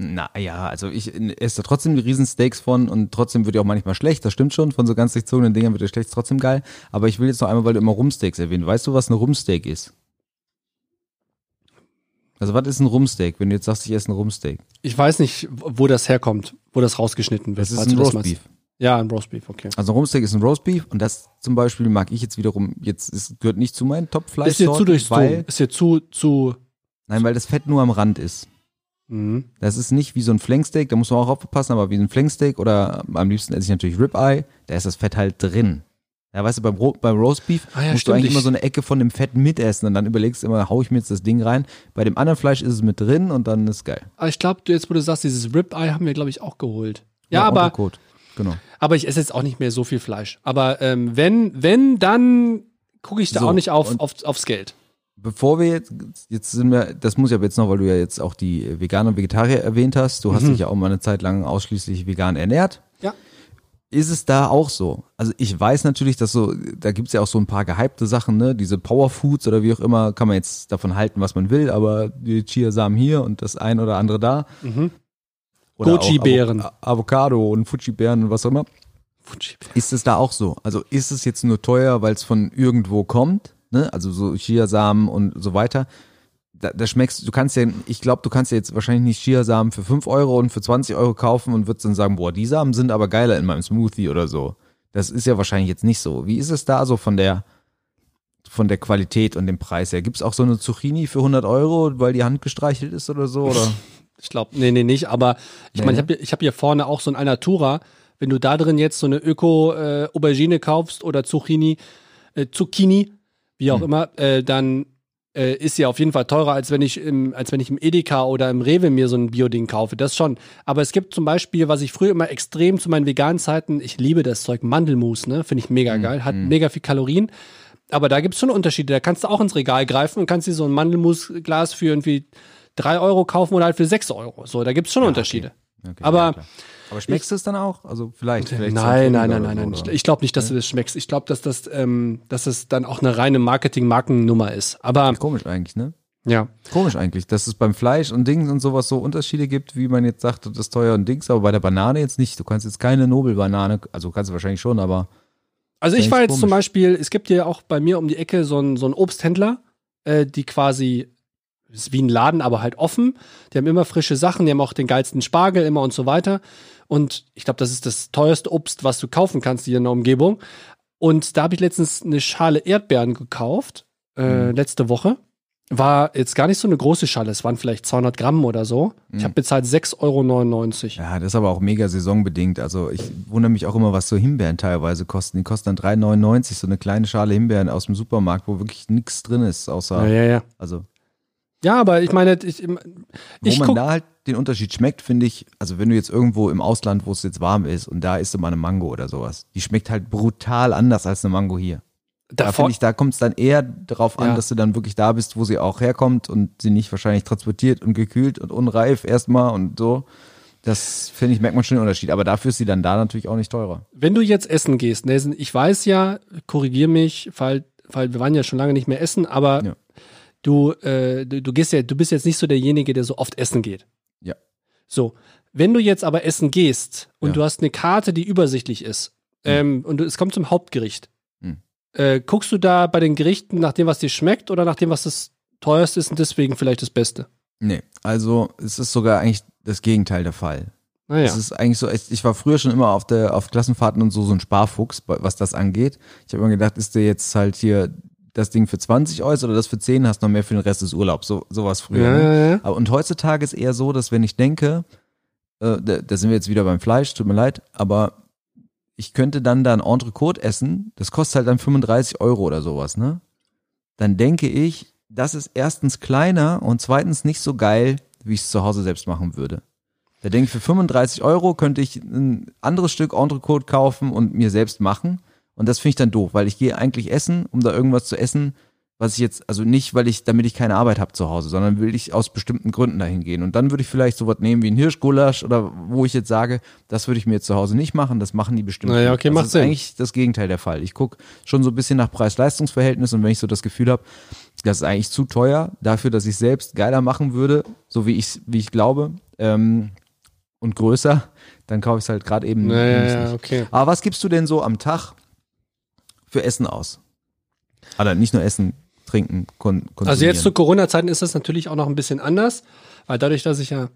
Naja, also ich esse da trotzdem die Riesensteaks von und trotzdem wird ja auch manchmal schlecht, das stimmt schon, von so ganz durchzogenen Dingern wird der schlecht, trotzdem geil. Aber ich will jetzt noch einmal, weil du immer Rumsteaks erwähnt, weißt du, was eine Rumsteak ist? Also was ist ein Rumsteak, wenn du jetzt sagst, ich esse ein Rumsteak? Ich weiß nicht, wo das herkommt, wo das rausgeschnitten wird. Das ist ein. Roastbeef. Ja, ein Roastbeef, okay. Also ein Rumsteak ist ein Roastbeef und das zum Beispiel mag ich jetzt wiederum, jetzt ist, gehört nicht zu meinen Top-Fleisch. Ist dir zu durchzogen. Ist dir zu, zu. Nein, weil das Fett nur am Rand ist. Mhm. Das ist nicht wie so ein Flanksteak, da muss man auch aufpassen, aber wie ein Flanksteak oder am liebsten esse ich natürlich Ribeye, da ist das Fett halt drin. Ja, weißt du, beim, Ro beim Roastbeef Ah ja, musst du eigentlich ich- immer so eine Ecke von dem Fett mitessen und dann überlegst du immer, hau ich mir jetzt das Ding rein. Bei dem anderen Fleisch ist es mit drin und dann ist geil. Aber ich glaube, jetzt, wo du sagst, dieses Ribeye haben wir, glaube ich, auch geholt. Ja, aber, Untercode. Genau. aber ich esse jetzt auch nicht mehr so viel Fleisch. Aber ähm, wenn, wenn, dann gucke ich da So, auch nicht auf, auf, aufs Geld. Bevor wir jetzt, jetzt sind wir, das muss ich aber jetzt noch, weil du ja jetzt auch die Veganer und Vegetarier erwähnt hast, du hast dich ja auch mal eine Zeit lang ausschließlich vegan ernährt. Ja. Ist es da auch so? Also ich weiß natürlich, dass so, da gibt's ja auch so ein paar gehypte Sachen, ne? Diese Powerfoods oder wie auch immer, kann man jetzt davon halten, was man will, aber die Chiasamen hier und das ein oder andere da. Auch Goji-Beeren. Avo- Avocado und Fuji-Beeren und was auch immer. Ist es da auch so? Also ist es jetzt nur teuer, weil es von irgendwo kommt? Ne? Also so Chiasamen und so weiter. Da, da schmeckst du kannst ja, ich glaube, du kannst ja jetzt wahrscheinlich nicht Chiasamen für 5 Euro und für 20 Euro kaufen und würdest dann sagen, boah, die Samen sind aber geiler in meinem Smoothie oder so. Das ist ja wahrscheinlich jetzt nicht so. Wie ist es da so von der, von der Qualität und dem Preis her? Gibt es auch so eine Zucchini für 100 Euro, weil die Hand gestreichelt ist oder so? Oder? Ich glaube, nee, nee, nicht. Aber ich Nee, meine, ich habe hier, ich hab hier vorne auch so ein Alnatura. Wenn du da drin jetzt so eine Öko-Aubergine kaufst oder Zucchini, äh, Zucchini, wie auch Hm. immer, äh, dann äh, ist sie auf jeden Fall teurer, als wenn ich im, als wenn ich im Edeka oder im Rewe mir so ein Bio-Ding kaufe. Das schon. Aber es gibt zum Beispiel, was ich früher immer extrem zu meinen veganen Zeiten, ich liebe das Zeug, Mandelmus, ne? Finde ich mega geil. Hat mega viel Kalorien. Aber da gibt es schon Unterschiede. Da kannst du auch ins Regal greifen und kannst dir so ein Mandelmusglas für irgendwie drei Euro kaufen oder halt für sechs Euro. So, da gibt es schon Unterschiede. Okay, Aber- ja, aber schmeckst du es dann auch? Also vielleicht. vielleicht nein, so nein, ein nein, nein, oder nein. so, Ich, oder? ich glaube nicht, dass du das schmeckst. Ich glaube, dass das, ähm, dass das dann auch eine reine Marketing-Markennummer ist. Aber Komisch eigentlich, ne? ja. Komisch eigentlich, dass es beim Fleisch und Dings und sowas so Unterschiede gibt, wie man jetzt sagt, das ist teuer und Dings, aber bei der Banane jetzt nicht. Du kannst jetzt keine Nobelbanane, also kannst du wahrscheinlich schon, aber Also ich war jetzt zum komisch. Beispiel, es gibt ja auch bei mir um die Ecke so einen so einen Obsthändler, äh, die quasi ist wie ein Laden, aber halt offen. Die haben immer frische Sachen, die haben auch den geilsten Spargel immer und so weiter. Und ich glaube, das ist das teuerste Obst, was du kaufen kannst hier in der Umgebung. Und da habe ich letztens eine Schale Erdbeeren gekauft, äh, Mhm. letzte Woche. War jetzt gar nicht so eine große Schale, es waren vielleicht 200 Gramm oder so. Ich Mhm. habe bezahlt 6,99 Euro. ja, das ist aber auch mega saisonbedingt. Also ich wundere mich auch immer, was so Himbeeren teilweise kosten. Die kosten dann 3,99, so eine kleine Schale Himbeeren aus dem Supermarkt, wo wirklich nichts drin ist, außer, Ja, ja, ja. also Ja, aber ich meine, ich, Wo ich man guck, da halt den Unterschied schmeckt, finde ich, also wenn du jetzt irgendwo im Ausland, wo es jetzt warm ist und da isst du mal eine Mango oder sowas, die schmeckt halt brutal anders als eine Mango hier. Da finde ich, da kommt es dann eher darauf an, Ja. dass du dann wirklich da bist, wo sie auch herkommt und sie nicht wahrscheinlich transportiert und gekühlt und unreif erstmal und so. Das finde ich, merkt man schon den Unterschied. Aber dafür ist sie dann da natürlich auch nicht teurer. wenn du jetzt essen gehst, Nelson, ich weiß ja, korrigier mich, weil, weil wir waren ja schon lange nicht mehr essen, aber Ja. Du, äh, du, du gehst ja, du bist jetzt nicht so derjenige, der so oft essen geht. Ja. So, wenn du jetzt aber essen gehst und Ja. du hast eine Karte, die übersichtlich ist, ähm, und du, es kommt zum Hauptgericht, Hm. äh, guckst du da bei den Gerichten nach dem, was dir schmeckt oder nach dem, was das teuerste ist und deswegen vielleicht das Beste? Nee, also es ist sogar eigentlich das Gegenteil der Fall. Naja. Es ist eigentlich so, ich ich war früher schon immer auf der auf Klassenfahrten und so so ein Sparfuchs, was das angeht. Ich habe immer gedacht, ist der jetzt halt hier das Ding für 20 Euro oder das für 10, hast noch mehr für den Rest des Urlaubs. So sowas früher. ja, ne? ja, ja. Aber, und heutzutage ist eher so, dass wenn ich denke, äh, da, da sind wir jetzt wieder beim Fleisch, tut mir leid, aber ich könnte dann da ein Entrecote essen, das kostet halt dann 35 Euro oder sowas, ne? Dann denke ich, das ist erstens kleiner und zweitens nicht so geil, wie ich es zu Hause selbst machen würde. Da denke ich, für 35 Euro könnte ich ein anderes Stück Entrecote kaufen und mir selbst machen. Und das finde ich dann doof, weil ich gehe eigentlich essen, um da irgendwas zu essen, was ich jetzt, also nicht, weil ich, damit ich keine Arbeit habe zu Hause, sondern will ich aus bestimmten Gründen dahin gehen. Und dann würde ich vielleicht sowas nehmen wie ein Hirschgulasch oder wo ich jetzt sage, das würde ich mir jetzt zu Hause nicht machen, das machen die bestimmt. Naja, okay, macht das ist Sinn. eigentlich das Gegenteil der Fall. Ich gucke schon so ein bisschen nach Preis-Leistungs-Verhältnis und wenn ich so das Gefühl habe, das ist eigentlich zu teuer dafür, dass ich selbst geiler machen würde, so wie ich, wie ich glaube, ähm, und größer, dann kaufe ich es halt gerade eben Ja, ja, nicht. okay. Aber was gibst du denn so am Tag für Essen aus? Oder nicht nur Essen, trinken, kon konsumieren. Also jetzt zu Corona-Zeiten ist das natürlich auch noch ein bisschen anders, weil dadurch, dass ich ja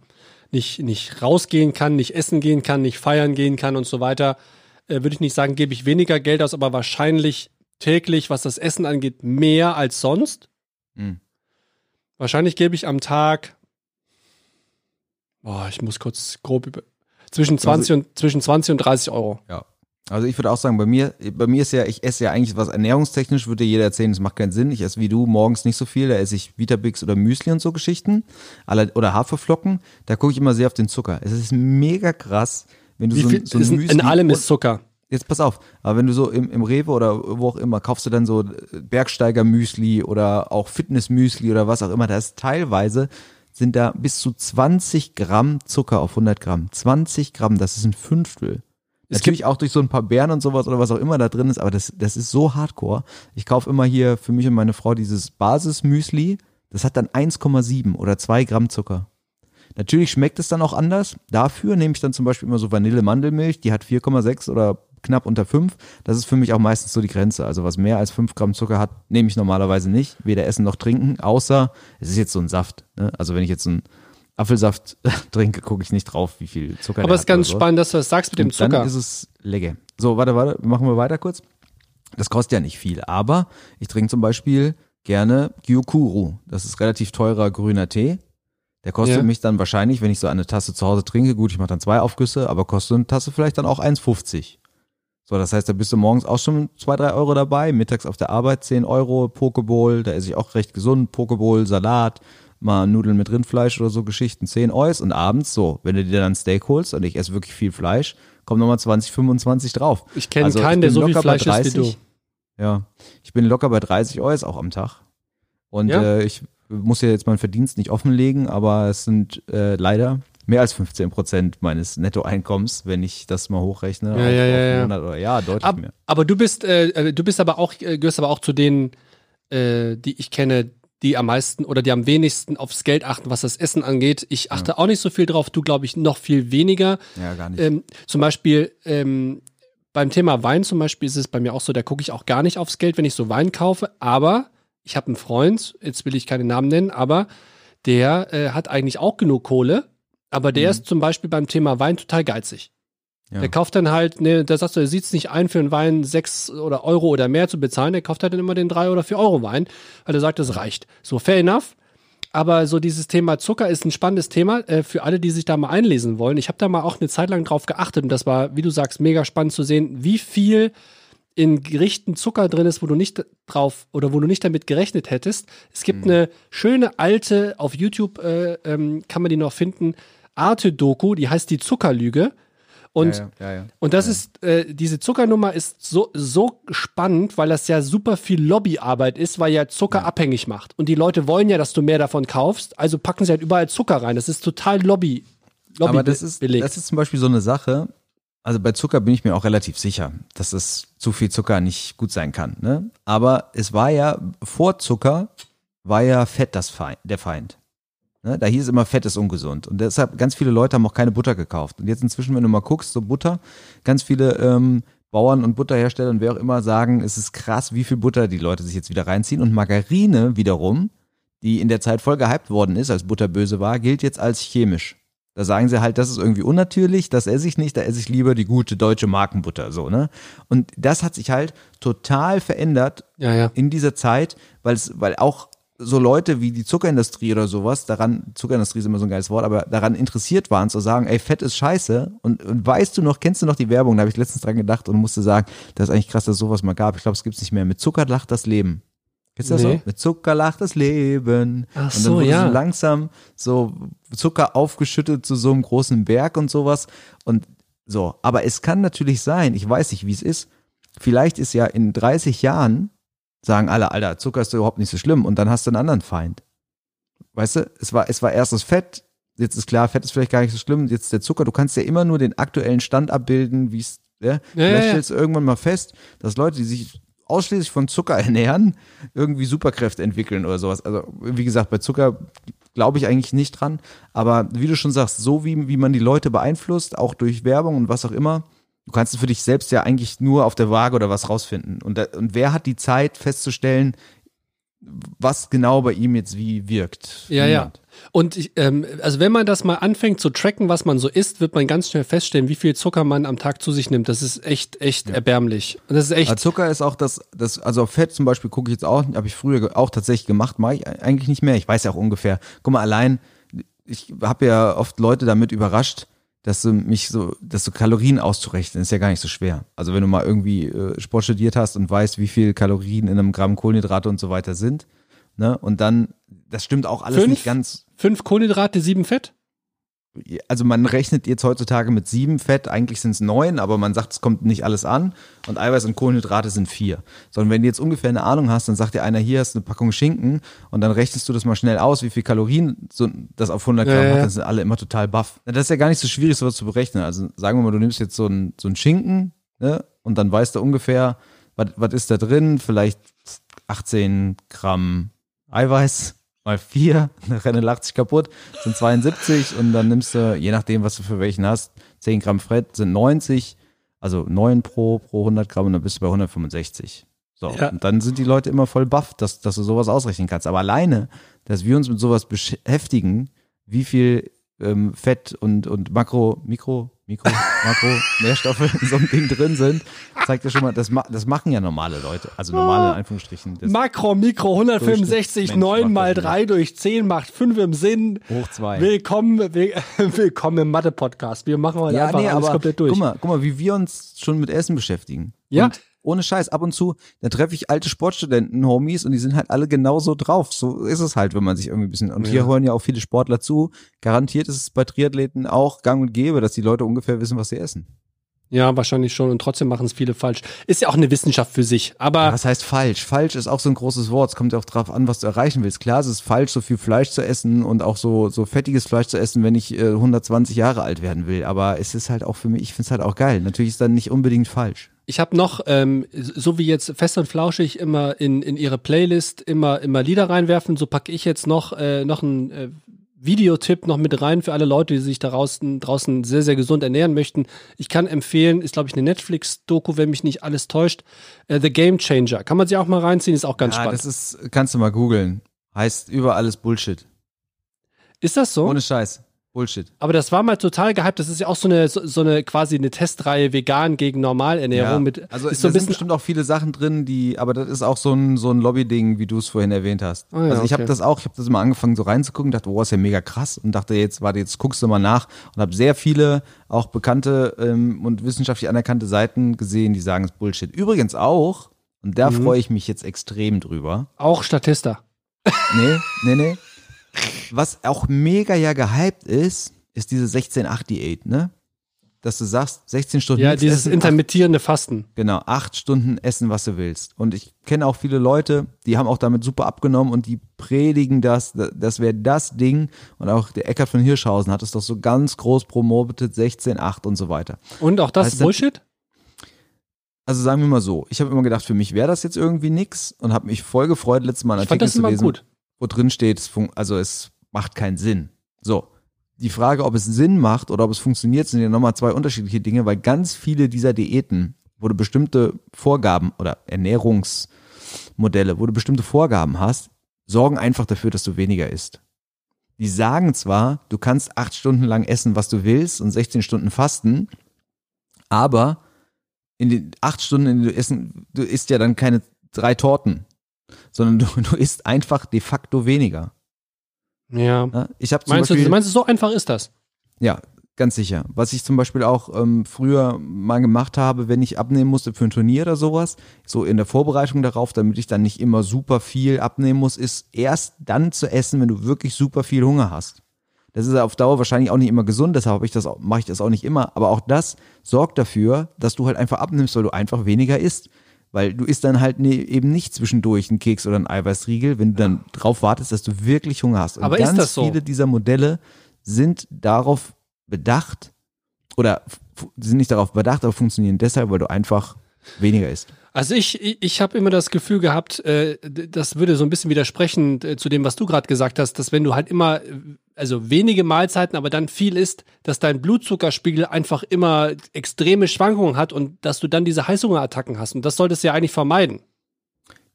nicht, nicht rausgehen kann, nicht essen gehen kann, nicht feiern gehen kann und so weiter, äh, würde ich nicht sagen, gebe ich weniger Geld aus, aber wahrscheinlich täglich, was das Essen angeht, mehr als sonst. Hm. Wahrscheinlich gebe ich am Tag, boah, ich muss kurz grob über, zwischen 20 und, zwischen 20 und 30 Euro. Ja. Also ich würde auch sagen, bei mir, bei mir ist ja, ich esse ja eigentlich was ernährungstechnisch, würde dir jeder erzählen, das macht keinen Sinn. Ich esse wie du morgens nicht so viel, da esse ich Vitabix oder Müsli und so Geschichten. Oder Haferflocken, da gucke ich immer sehr auf den Zucker. Es ist mega krass, wenn du so, viel so ein Müsli in allem ist Zucker. Jetzt pass auf, aber wenn du so im, im Rewe oder wo auch immer, kaufst du dann so Bergsteiger-Müsli oder auch Fitness-Müsli oder was auch immer, da ist teilweise sind da bis zu 20 Gramm Zucker auf 100 Gramm. 20 Gramm, das ist ein Fünftel. Es Natürlich auch durch so ein paar Beeren und sowas oder was auch immer da drin ist, aber das, das ist so hardcore. Ich kaufe immer hier für mich und meine Frau dieses Basis-Müsli, das hat dann 1,7 oder 2 Gramm Zucker. Natürlich schmeckt es dann auch anders. Dafür nehme ich dann zum Beispiel immer so Vanille-Mandelmilch, die hat 4,6 oder knapp unter 5. Das ist für mich auch meistens so die Grenze. Also was mehr als 5 Gramm Zucker hat, nehme ich normalerweise nicht. Weder essen noch trinken, außer es ist jetzt so ein Saft. Ne? Also wenn ich jetzt einen Apfelsaft trinke, gucke ich nicht drauf, wie viel Zucker Aber es ist ganz so. spannend, dass du das sagst mit dem Und Dann Zucker. ist es lecker. So, warte, warte, machen wir weiter kurz. Das kostet ja nicht viel, aber ich trinke zum Beispiel gerne Gyokuru. Das ist relativ teurer grüner Tee. Der kostet Ja. mich dann wahrscheinlich, wenn ich so eine Tasse zu Hause trinke, gut, ich mache dann zwei Aufgüsse, aber kostet eine Tasse vielleicht dann auch 1,50. So, das heißt, da bist du morgens auch schon zwei, drei Euro dabei, mittags auf der Arbeit 10 Euro, Pokeball, da esse ich auch recht gesund, Pokeball, Salat, mal Nudeln mit Rindfleisch oder so Geschichten, 10 Euro und abends so, wenn du dir dann Steak holst und ich esse wirklich viel Fleisch, kommen nochmal 20, 25 drauf. Ich kenne Also, keinen, ich der so viel Fleisch isst wie du. 30. Ja, ich bin locker bei 30 Euro auch am Tag. Und Ja? äh, ich muss ja jetzt meinen Verdienst nicht offenlegen, aber es sind äh, leider mehr als 15 Prozent meines Nettoeinkommens, wenn ich das mal hochrechne. Ja, ja, ja, ja. Oder ja, deutlich Ab, mehr. aber du bist, äh, äh, du bist aber auch, äh, gehörst aber auch zu denen, äh, die ich kenne, die am meisten oder die am wenigsten aufs Geld achten, was das Essen angeht. Ich achte auch nicht so viel drauf, du glaube ich noch viel weniger. Ja, gar nicht. Ähm, zum Beispiel ähm, beim Thema Wein zum Beispiel ist es bei mir auch so, da gucke ich auch gar nicht aufs Geld, wenn ich so Wein kaufe. Aber ich habe einen Freund, jetzt will ich keine Namen nennen, aber der äh, hat eigentlich auch genug Kohle. Aber der Mhm. ist zum Beispiel beim Thema Wein total geizig. Ja. Der kauft dann halt, ne, da sagst du, er sieht es nicht ein, für einen Wein sechs oder Euro oder mehr zu bezahlen. Der kauft halt dann immer den drei oder vier Euro Wein, weil er sagt, das reicht. So, fair enough. Aber so dieses Thema Zucker ist ein spannendes Thema äh, für alle, die sich da mal einlesen wollen. Ich habe da mal auch eine Zeit lang drauf geachtet und das war, wie du sagst, mega spannend zu sehen, wie viel in Gerichten Zucker drin ist, wo du nicht drauf oder wo du nicht damit gerechnet hättest. Es gibt eine schöne alte, auf YouTube äh, ähm, kann man die noch finden, Arte-Doku, die heißt die Zuckerlüge. Und ja, ja, ja, und das ist, äh, diese Zuckernummer ist so, so spannend, weil das ja super viel Lobbyarbeit ist, weil ja Zucker abhängig macht. Und die Leute wollen ja, dass du mehr davon kaufst, also packen sie halt überall Zucker rein. Das ist total Lobby. Lobby Aber das ist, belegt. das ist zum Beispiel so eine Sache. Also bei Zucker bin ich mir auch relativ sicher, dass es zu viel Zucker nicht gut sein kann. Ne? Aber es war ja vor Zucker war ja Fett das Feind, der Feind. Ne? Da hieß immer Fett ist ungesund und deshalb ganz viele Leute haben auch keine Butter gekauft. Und jetzt inzwischen, wenn du mal guckst, so Butter, ganz viele ähm, Bauern und Butterhersteller und wer auch immer sagen, es ist krass, wie viel Butter die Leute sich jetzt wieder reinziehen. Und Margarine wiederum, die in der Zeit voll gehypt worden ist, als Butter böse war, gilt jetzt als chemisch. Da sagen sie halt, das ist irgendwie unnatürlich, das esse ich nicht, da esse ich lieber die gute deutsche Markenbutter, so, ne? Und das hat sich halt total verändert ja, ja. in dieser Zeit, weil es, weil auch so Leute wie die Zuckerindustrie oder sowas, daran, Zuckerindustrie ist immer so ein geiles Wort, aber daran interessiert waren zu sagen, ey, Fett ist scheiße. Und, und weißt du noch, kennst du noch die Werbung? Da habe ich letztens dran gedacht und musste sagen, das ist eigentlich krass, dass es sowas mal gab. Ich glaube, es gibt's nicht mehr. Mit Zucker lacht das Leben. Kennst du das Nee. so? Mit Zucker lacht das Leben. Ach und dann so, wurde ja. so langsam so Zucker aufgeschüttet zu so einem großen Berg und sowas. Und so. Aber es kann natürlich sein, ich weiß nicht, wie es ist. Vielleicht ist ja in 30 Jahren sagen alle, Alter, Zucker ist überhaupt nicht so schlimm und dann hast du einen anderen Feind. Weißt du, es war, es war erst das Fett, jetzt ist klar, Fett ist vielleicht gar nicht so schlimm, jetzt der Zucker, du kannst ja immer nur den aktuellen Stand abbilden, wie es, ja, vielleicht ja, ja. stellst du irgendwann mal fest, dass Leute, die sich ausschließlich von Zucker ernähren, irgendwie Superkräfte entwickeln oder sowas. Also, wie gesagt, bei Zucker glaube ich eigentlich nicht dran, aber wie du schon sagst, so wie, wie man die Leute beeinflusst, auch durch Werbung und was auch immer, Du kannst es für dich selbst ja eigentlich nur auf der Waage oder was rausfinden. Und, da, und wer hat die Zeit festzustellen, was genau bei ihm jetzt wie wirkt? Ja, ja. Niemand. Und ich, ähm, also wenn man das mal anfängt zu tracken, was man so isst, wird man ganz schnell feststellen, wie viel Zucker man am Tag zu sich nimmt. Das ist echt, echt erbärmlich. Und das ist echt. Aber Zucker ist auch das, das, also auf Fett zum Beispiel gucke ich jetzt auch, habe ich früher auch tatsächlich gemacht, mache ich eigentlich nicht mehr. Ich weiß ja auch ungefähr. Guck mal, allein, ich habe ja oft Leute damit überrascht, dass du mich so, dass du Kalorien auszurechnen, ist ja gar nicht so schwer. Also wenn du mal irgendwie äh, Sport studiert hast und weißt, wie viel Kalorien in einem Gramm Kohlenhydrate und so weiter sind, ne, und dann, das stimmt auch alles Fünf? nicht ganz. Fünf Kohlenhydrate, sieben Fett? Also man rechnet jetzt heutzutage mit sieben Fett, eigentlich sind es neun, aber man sagt, es kommt nicht alles an und Eiweiß und Kohlenhydrate sind vier. Sondern wenn du jetzt ungefähr eine Ahnung hast, dann sagt dir einer, hier hast du eine Packung Schinken und dann rechnest du das mal schnell aus, wie viel Kalorien so, das auf 100 Gramm Ja, hat, dann sind alle immer total baff. Das ist ja gar nicht so schwierig, sowas zu berechnen. Also sagen wir mal, du nimmst jetzt so einen so einen Schinken ne, und dann weißt du ungefähr, was ist da drin, vielleicht 18 Gramm Eiweiß mal vier, eine Renne lacht sich kaputt, sind 72 und dann nimmst du, je nachdem, was du für welchen hast, 10 Gramm Fett sind 90, also 9 pro, pro 100 Gramm und dann bist du bei 165. So, Ja. und dann sind die Leute immer voll baff, dass, dass du sowas ausrechnen kannst. Aber alleine, dass wir uns mit sowas beschäftigen, wie viel ähm, Fett und, und Makro, Mikro, Mikro, Makro, Nährstoffe in so einem Ding drin sind, zeigt ja schon mal, das, ma das machen ja normale Leute. Also normale in Anführungsstrichen. Makro, Mikro, 165, Mensch 9 macht mal das 3 durch 10 macht 5 im Sinn. hoch zwei. Willkommen, will, willkommen im Mathe-Podcast. Wir machen heute Ja, einfach nee, alles aber komplett durch. guck mal, guck mal, wie wir uns schon mit Essen beschäftigen. Ja. Und ohne Scheiß, ab und zu, da treffe ich alte Sportstudenten, Homies, und die sind halt alle genauso drauf. So ist es halt, wenn man sich irgendwie ein bisschen, und hier Ja. hören ja auch viele Sportler zu. Garantiert ist es bei Triathleten auch gang und gäbe, dass die Leute ungefähr wissen, was sie essen. Ja, wahrscheinlich schon. Und trotzdem machen es viele falsch. Ist ja auch eine Wissenschaft für sich. Aber Was heißt falsch? Falsch ist auch so ein großes Wort. Es kommt ja auch drauf an, was du erreichen willst. Klar, es ist falsch, so viel Fleisch zu essen und auch so, so fettiges Fleisch zu essen, wenn ich äh, 120 Jahre alt werden will. Aber es ist halt auch für mich, ich finde es halt auch geil. Natürlich ist dann nicht unbedingt falsch. Ich habe noch, ähm, so wie jetzt fest und flauschig immer in, in ihre Playlist immer, immer Lieder reinwerfen, so packe ich jetzt noch, äh, noch einen äh, Videotipp noch mit rein für alle Leute, die sich da draußen, draußen sehr, sehr gesund ernähren möchten. Ich kann empfehlen, ist glaube ich eine Netflix-Doku, wenn mich nicht alles täuscht. Äh, The Game Changer. Kann man sich auch mal reinziehen, ist auch ganz ja, spannend. das ist, kannst du mal googeln. Heißt überall ist Bullshit. ist das so? Ohne Scheiß. Bullshit. Aber das war mal total gehypt. Das ist ja auch so eine, so, so eine quasi eine Testreihe vegan gegen Normalernährung Ja. mit. also ist so da sind bestimmt auch viele Sachen drin, die, aber das ist auch so ein, so ein Lobby-Ding, wie du es vorhin erwähnt hast. Ah ja, also ich habe okay. das auch, ich habe das mal angefangen so reinzugucken, dachte, oh, ist ja mega krass und dachte jetzt, warte, jetzt guckst du mal nach und habe sehr viele auch bekannte ähm, und wissenschaftlich anerkannte Seiten gesehen, die sagen, es ist Bullshit. Übrigens auch, und da Mhm. freue ich mich jetzt extrem drüber. auch Statista. Nee, nee, nee. Was auch mega ja gehypt ist, ist diese 16-8-Diät, ne? Dass du sagst, 16 Stunden Ja, dieses essen, intermittierende Fasten. Genau, acht Stunden essen, was du willst. Und ich kenne auch viele Leute, die haben auch damit super abgenommen und die predigen das, das wäre das Ding. Und auch der Eckart von Hirschhausen hat es doch so ganz groß promotet, 16, 8 und so weiter. Und auch das Heißt ist das- Bullshit? Also sagen wir mal so, ich habe immer gedacht, für mich wäre das jetzt irgendwie nix und habe mich voll gefreut, letztes Mal einen Ich fand Artikel das zu immer lesen, gut. Wo drin steht, also es macht keinen Sinn. So. Die Frage, ob es Sinn macht oder ob es funktioniert, sind ja nochmal zwei unterschiedliche Dinge, weil ganz viele dieser Diäten, wo du bestimmte Vorgaben oder Ernährungsmodelle, wo du bestimmte Vorgaben hast, sorgen einfach dafür, dass du weniger isst. Die sagen zwar, du kannst acht Stunden lang essen, was du willst und 16 Stunden fasten, aber in den acht Stunden, in denen du essen, du isst ja dann keine drei Torten, sondern du, du isst einfach de facto weniger. Ja. Ja, Ich habe Meinst du, Beispiel, meinst du, so einfach ist das? ja, ganz sicher. Was ich zum Beispiel auch ähm, früher mal gemacht habe, wenn ich abnehmen musste für ein Turnier oder sowas, so in der Vorbereitung darauf, damit ich dann nicht immer super viel abnehmen muss, ist erst dann zu essen, wenn du wirklich super viel Hunger hast. Das ist auf Dauer wahrscheinlich auch nicht immer gesund, deshalb ich das, mache ich das auch nicht immer. Aber auch das sorgt dafür, dass du halt einfach abnimmst, weil du einfach weniger isst. Weil du isst dann halt ne, eben nicht zwischendurch einen Keks oder einen Eiweißriegel, wenn du dann drauf wartest, dass du wirklich Hunger hast. Und Aber ist ganz das so? viele dieser Modelle sind darauf bedacht oder sind nicht darauf bedacht, aber funktionieren deshalb, weil du einfach weniger isst. Also ich, ich, ich habe immer das Gefühl gehabt, äh, das würde so ein bisschen widersprechen äh, zu dem, was du gerade gesagt hast, dass wenn du halt immer, äh, also wenige Mahlzeiten, aber dann viel isst, dass dein Blutzuckerspiegel einfach immer extreme Schwankungen hat und dass du dann diese Heißhungerattacken hast. Und das solltest du ja eigentlich vermeiden.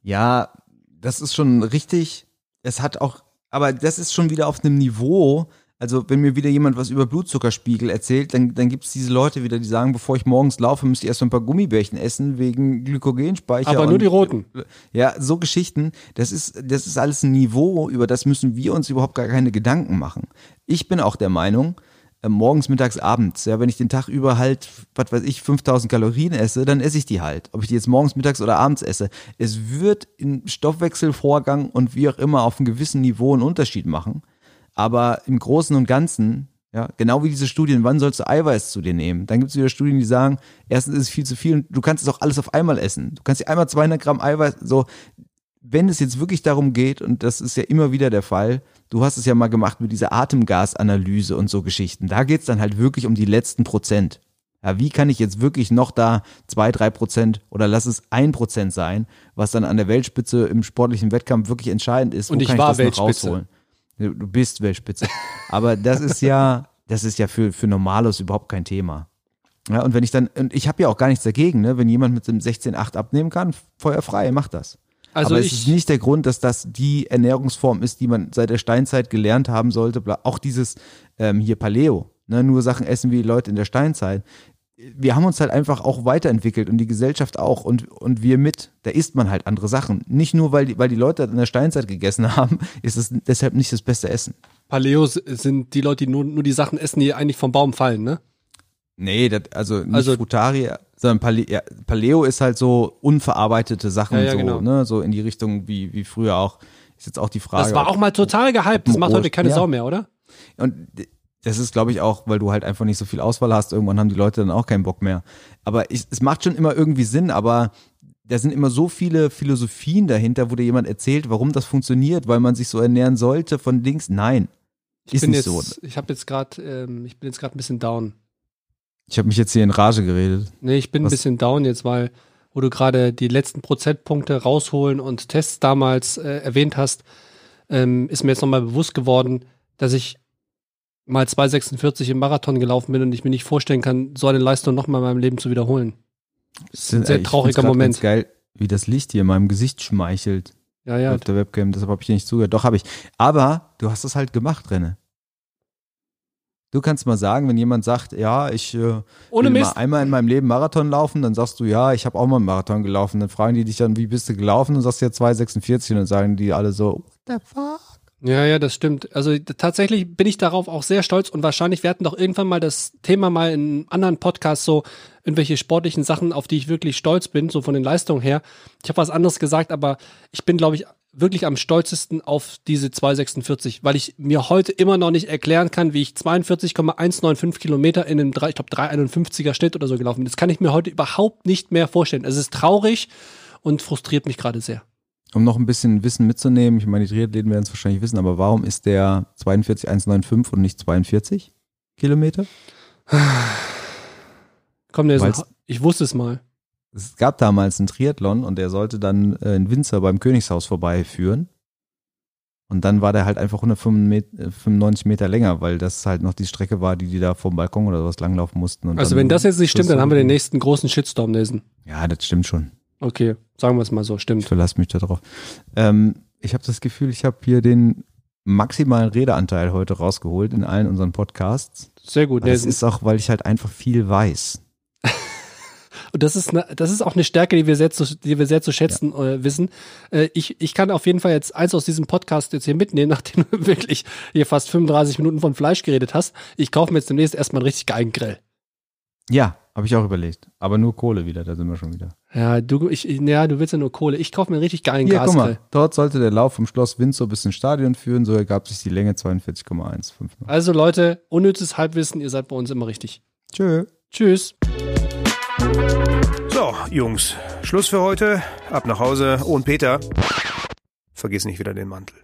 Ja, das ist schon richtig. Es hat auch, aber das ist schon wieder auf einem Niveau. Also, wenn mir wieder jemand was über Blutzuckerspiegel erzählt, dann, dann gibt es diese Leute wieder, die sagen, bevor ich morgens laufe, müsste ich erst mal ein paar Gummibärchen essen wegen Glykogenspeicher. Aber nur die roten. Ja, so Geschichten, das ist, das ist alles ein Niveau, über das müssen wir uns überhaupt gar keine Gedanken machen. Ich bin auch der Meinung, äh, morgens, mittags, abends, ja, wenn ich den Tag über halt, was weiß ich, 5000 Kalorien esse, dann esse ich die halt. Ob ich die jetzt morgens, mittags oder abends esse. Es wird im Stoffwechselvorgang und wie auch immer auf einem gewissen Niveau einen Unterschied machen. Aber im Großen und Ganzen, ja, genau wie diese Studien, wann sollst du Eiweiß zu dir nehmen? Dann gibt es wieder Studien, die sagen, erstens ist es viel zu viel und du kannst es auch alles auf einmal essen. Du kannst dir einmal 200 Gramm Eiweiß, so, wenn es jetzt wirklich darum geht, und das ist ja immer wieder der Fall, du hast es ja mal gemacht mit dieser Atemgasanalyse und so Geschichten, da geht's dann halt wirklich um die letzten Prozent. Ja, wie kann ich jetzt wirklich noch da zwei, drei Prozent oder lass es ein Prozent sein, was dann an der Weltspitze im sportlichen Wettkampf wirklich entscheidend ist? Und ich kann war das noch Weltspitze. Du bist Weltspitze. Aber das ist ja, das ist ja für, für Normalos überhaupt kein Thema. Ja, und wenn ich dann, und ich habe ja auch gar nichts dagegen, ne, wenn jemand mit dem 16,8 abnehmen kann, feuerfrei, macht das. Also Aber es ist nicht der Grund, dass das die Ernährungsform ist, die man seit der Steinzeit gelernt haben sollte. Auch dieses ähm, hier Paleo, ne, nur Sachen essen wie die Leute in der Steinzeit. Wir haben uns halt einfach auch weiterentwickelt und die Gesellschaft auch und, und wir mit. Da isst man halt andere Sachen. Nicht nur, weil die, weil die Leute in der Steinzeit gegessen haben, ist es deshalb nicht das beste Essen. Paleos sind die Leute, die nur, nur die Sachen essen, die eigentlich vom Baum fallen, ne? Nee, das, also nicht Also- Frutaria, sondern Pale ja, Paleo ist halt so unverarbeitete Sachen, Ja, ja, so, genau. ne, so in die Richtung wie, wie früher auch. Ist jetzt auch die Frage. Das war auch mal total gehypt. Das macht heute keine. Sau mehr, oder? Und Das ist, glaube ich, auch, weil du halt einfach nicht so viel Auswahl hast. Irgendwann haben die Leute dann auch keinen Bock mehr. Aber ich, es macht schon immer irgendwie Sinn, aber da sind immer so viele Philosophien dahinter, wo dir jemand erzählt, warum das funktioniert, weil man sich so ernähren sollte von Links. Nein. Ich ist bin nicht jetzt, so. ich habe jetzt gerade, ähm, ich bin jetzt gerade ein bisschen down. Ich habe mich jetzt hier in Rage geredet. Nee, ich bin Was? ein bisschen down jetzt, weil, wo du gerade die letzten Prozentpunkte rausholen und Tests damals äh, erwähnt hast, ähm, ist mir jetzt nochmal bewusst geworden, dass ich mal 2,46 im Marathon gelaufen bin und ich mir nicht vorstellen kann, so eine Leistung nochmal in meinem Leben zu wiederholen. Das ist ein sehr trauriger Moment. geil, wie das Licht hier in meinem Gesicht schmeichelt Ja, ja. auf der Webcam. Deshalb habe ich dir nicht zugehört. Doch, habe ich. Aber du hast es halt gemacht, Renne. Du kannst mal sagen, wenn jemand sagt, ja, ich äh, Ohne will mal einmal in meinem Leben Marathon laufen, dann sagst du, ja, ich habe auch mal einen Marathon gelaufen. Dann fragen die dich dann, wie bist du gelaufen? Und sagst ja 2,46 und dann sagen die alle so, what the fuck? Ja, ja, das stimmt. Also tatsächlich bin ich darauf auch sehr stolz und wahrscheinlich hatten doch irgendwann mal das Thema mal in einem anderen Podcast so irgendwelche sportlichen Sachen, auf die ich wirklich stolz bin, so von den Leistungen her. Ich habe was anderes gesagt, aber ich bin, glaube ich, wirklich am stolzesten auf diese 246, weil ich mir heute immer noch nicht erklären kann, wie ich 42,195 Kilometer in einem, ich glaube, 351er Schnitt oder so gelaufen bin. Das kann ich mir heute überhaupt nicht mehr vorstellen. Es ist traurig und frustriert mich gerade sehr. Um noch ein bisschen Wissen mitzunehmen, ich meine, die Triathleten werden es wahrscheinlich wissen, aber warum ist der 42,195 und nicht 42 Kilometer? Komm, der ist ein, ich wusste es mal. Es gab damals einen Triathlon und der sollte dann äh, in Winzer beim Königshaus vorbeiführen. Und dann war der halt einfach 195 Meter länger, weil das halt noch die Strecke war, die die da vom Balkon oder sowas langlaufen mussten. Und Also wenn das jetzt nicht stimmt, dann haben wir den nächsten großen Shitstorm lesen. Ja, das stimmt schon. Okay, sagen wir es mal so, Ich stimmt. verlasse mich da drauf. Ähm, ich habe das Gefühl, ich habe hier den maximalen Redeanteil heute rausgeholt in allen unseren Podcasts. Sehr gut. Das ist auch, weil ich halt einfach viel weiß. Und das ist, ne, das ist auch eine Stärke, die wir sehr zu, die wir sehr zu schätzen äh, wissen. Äh, ich, ich kann auf jeden Fall jetzt eins aus diesem Podcast jetzt hier mitnehmen, nachdem du wirklich hier fast 35 Minuten von Fleisch geredet hast. Ich kaufe mir jetzt demnächst erstmal einen richtig geilen Grill. Ja, habe ich auch überlegt. Aber nur Kohle wieder, da sind wir schon wieder. Ja, du, ich, ja, du willst ja nur Kohle. Ich kaufe mir einen richtig geilen Hier, guck Gasgrill. mal, dort sollte der Lauf vom Schloss Windsor bis ins Stadion führen, so ergab sich die Länge 42,15. Also Leute, unnützes Halbwissen, ihr seid bei uns immer richtig. Tschö. Tschüss. So, Jungs, Schluss für heute. Ab nach Hause. Oh, und Peter, vergiss nicht wieder den Mantel.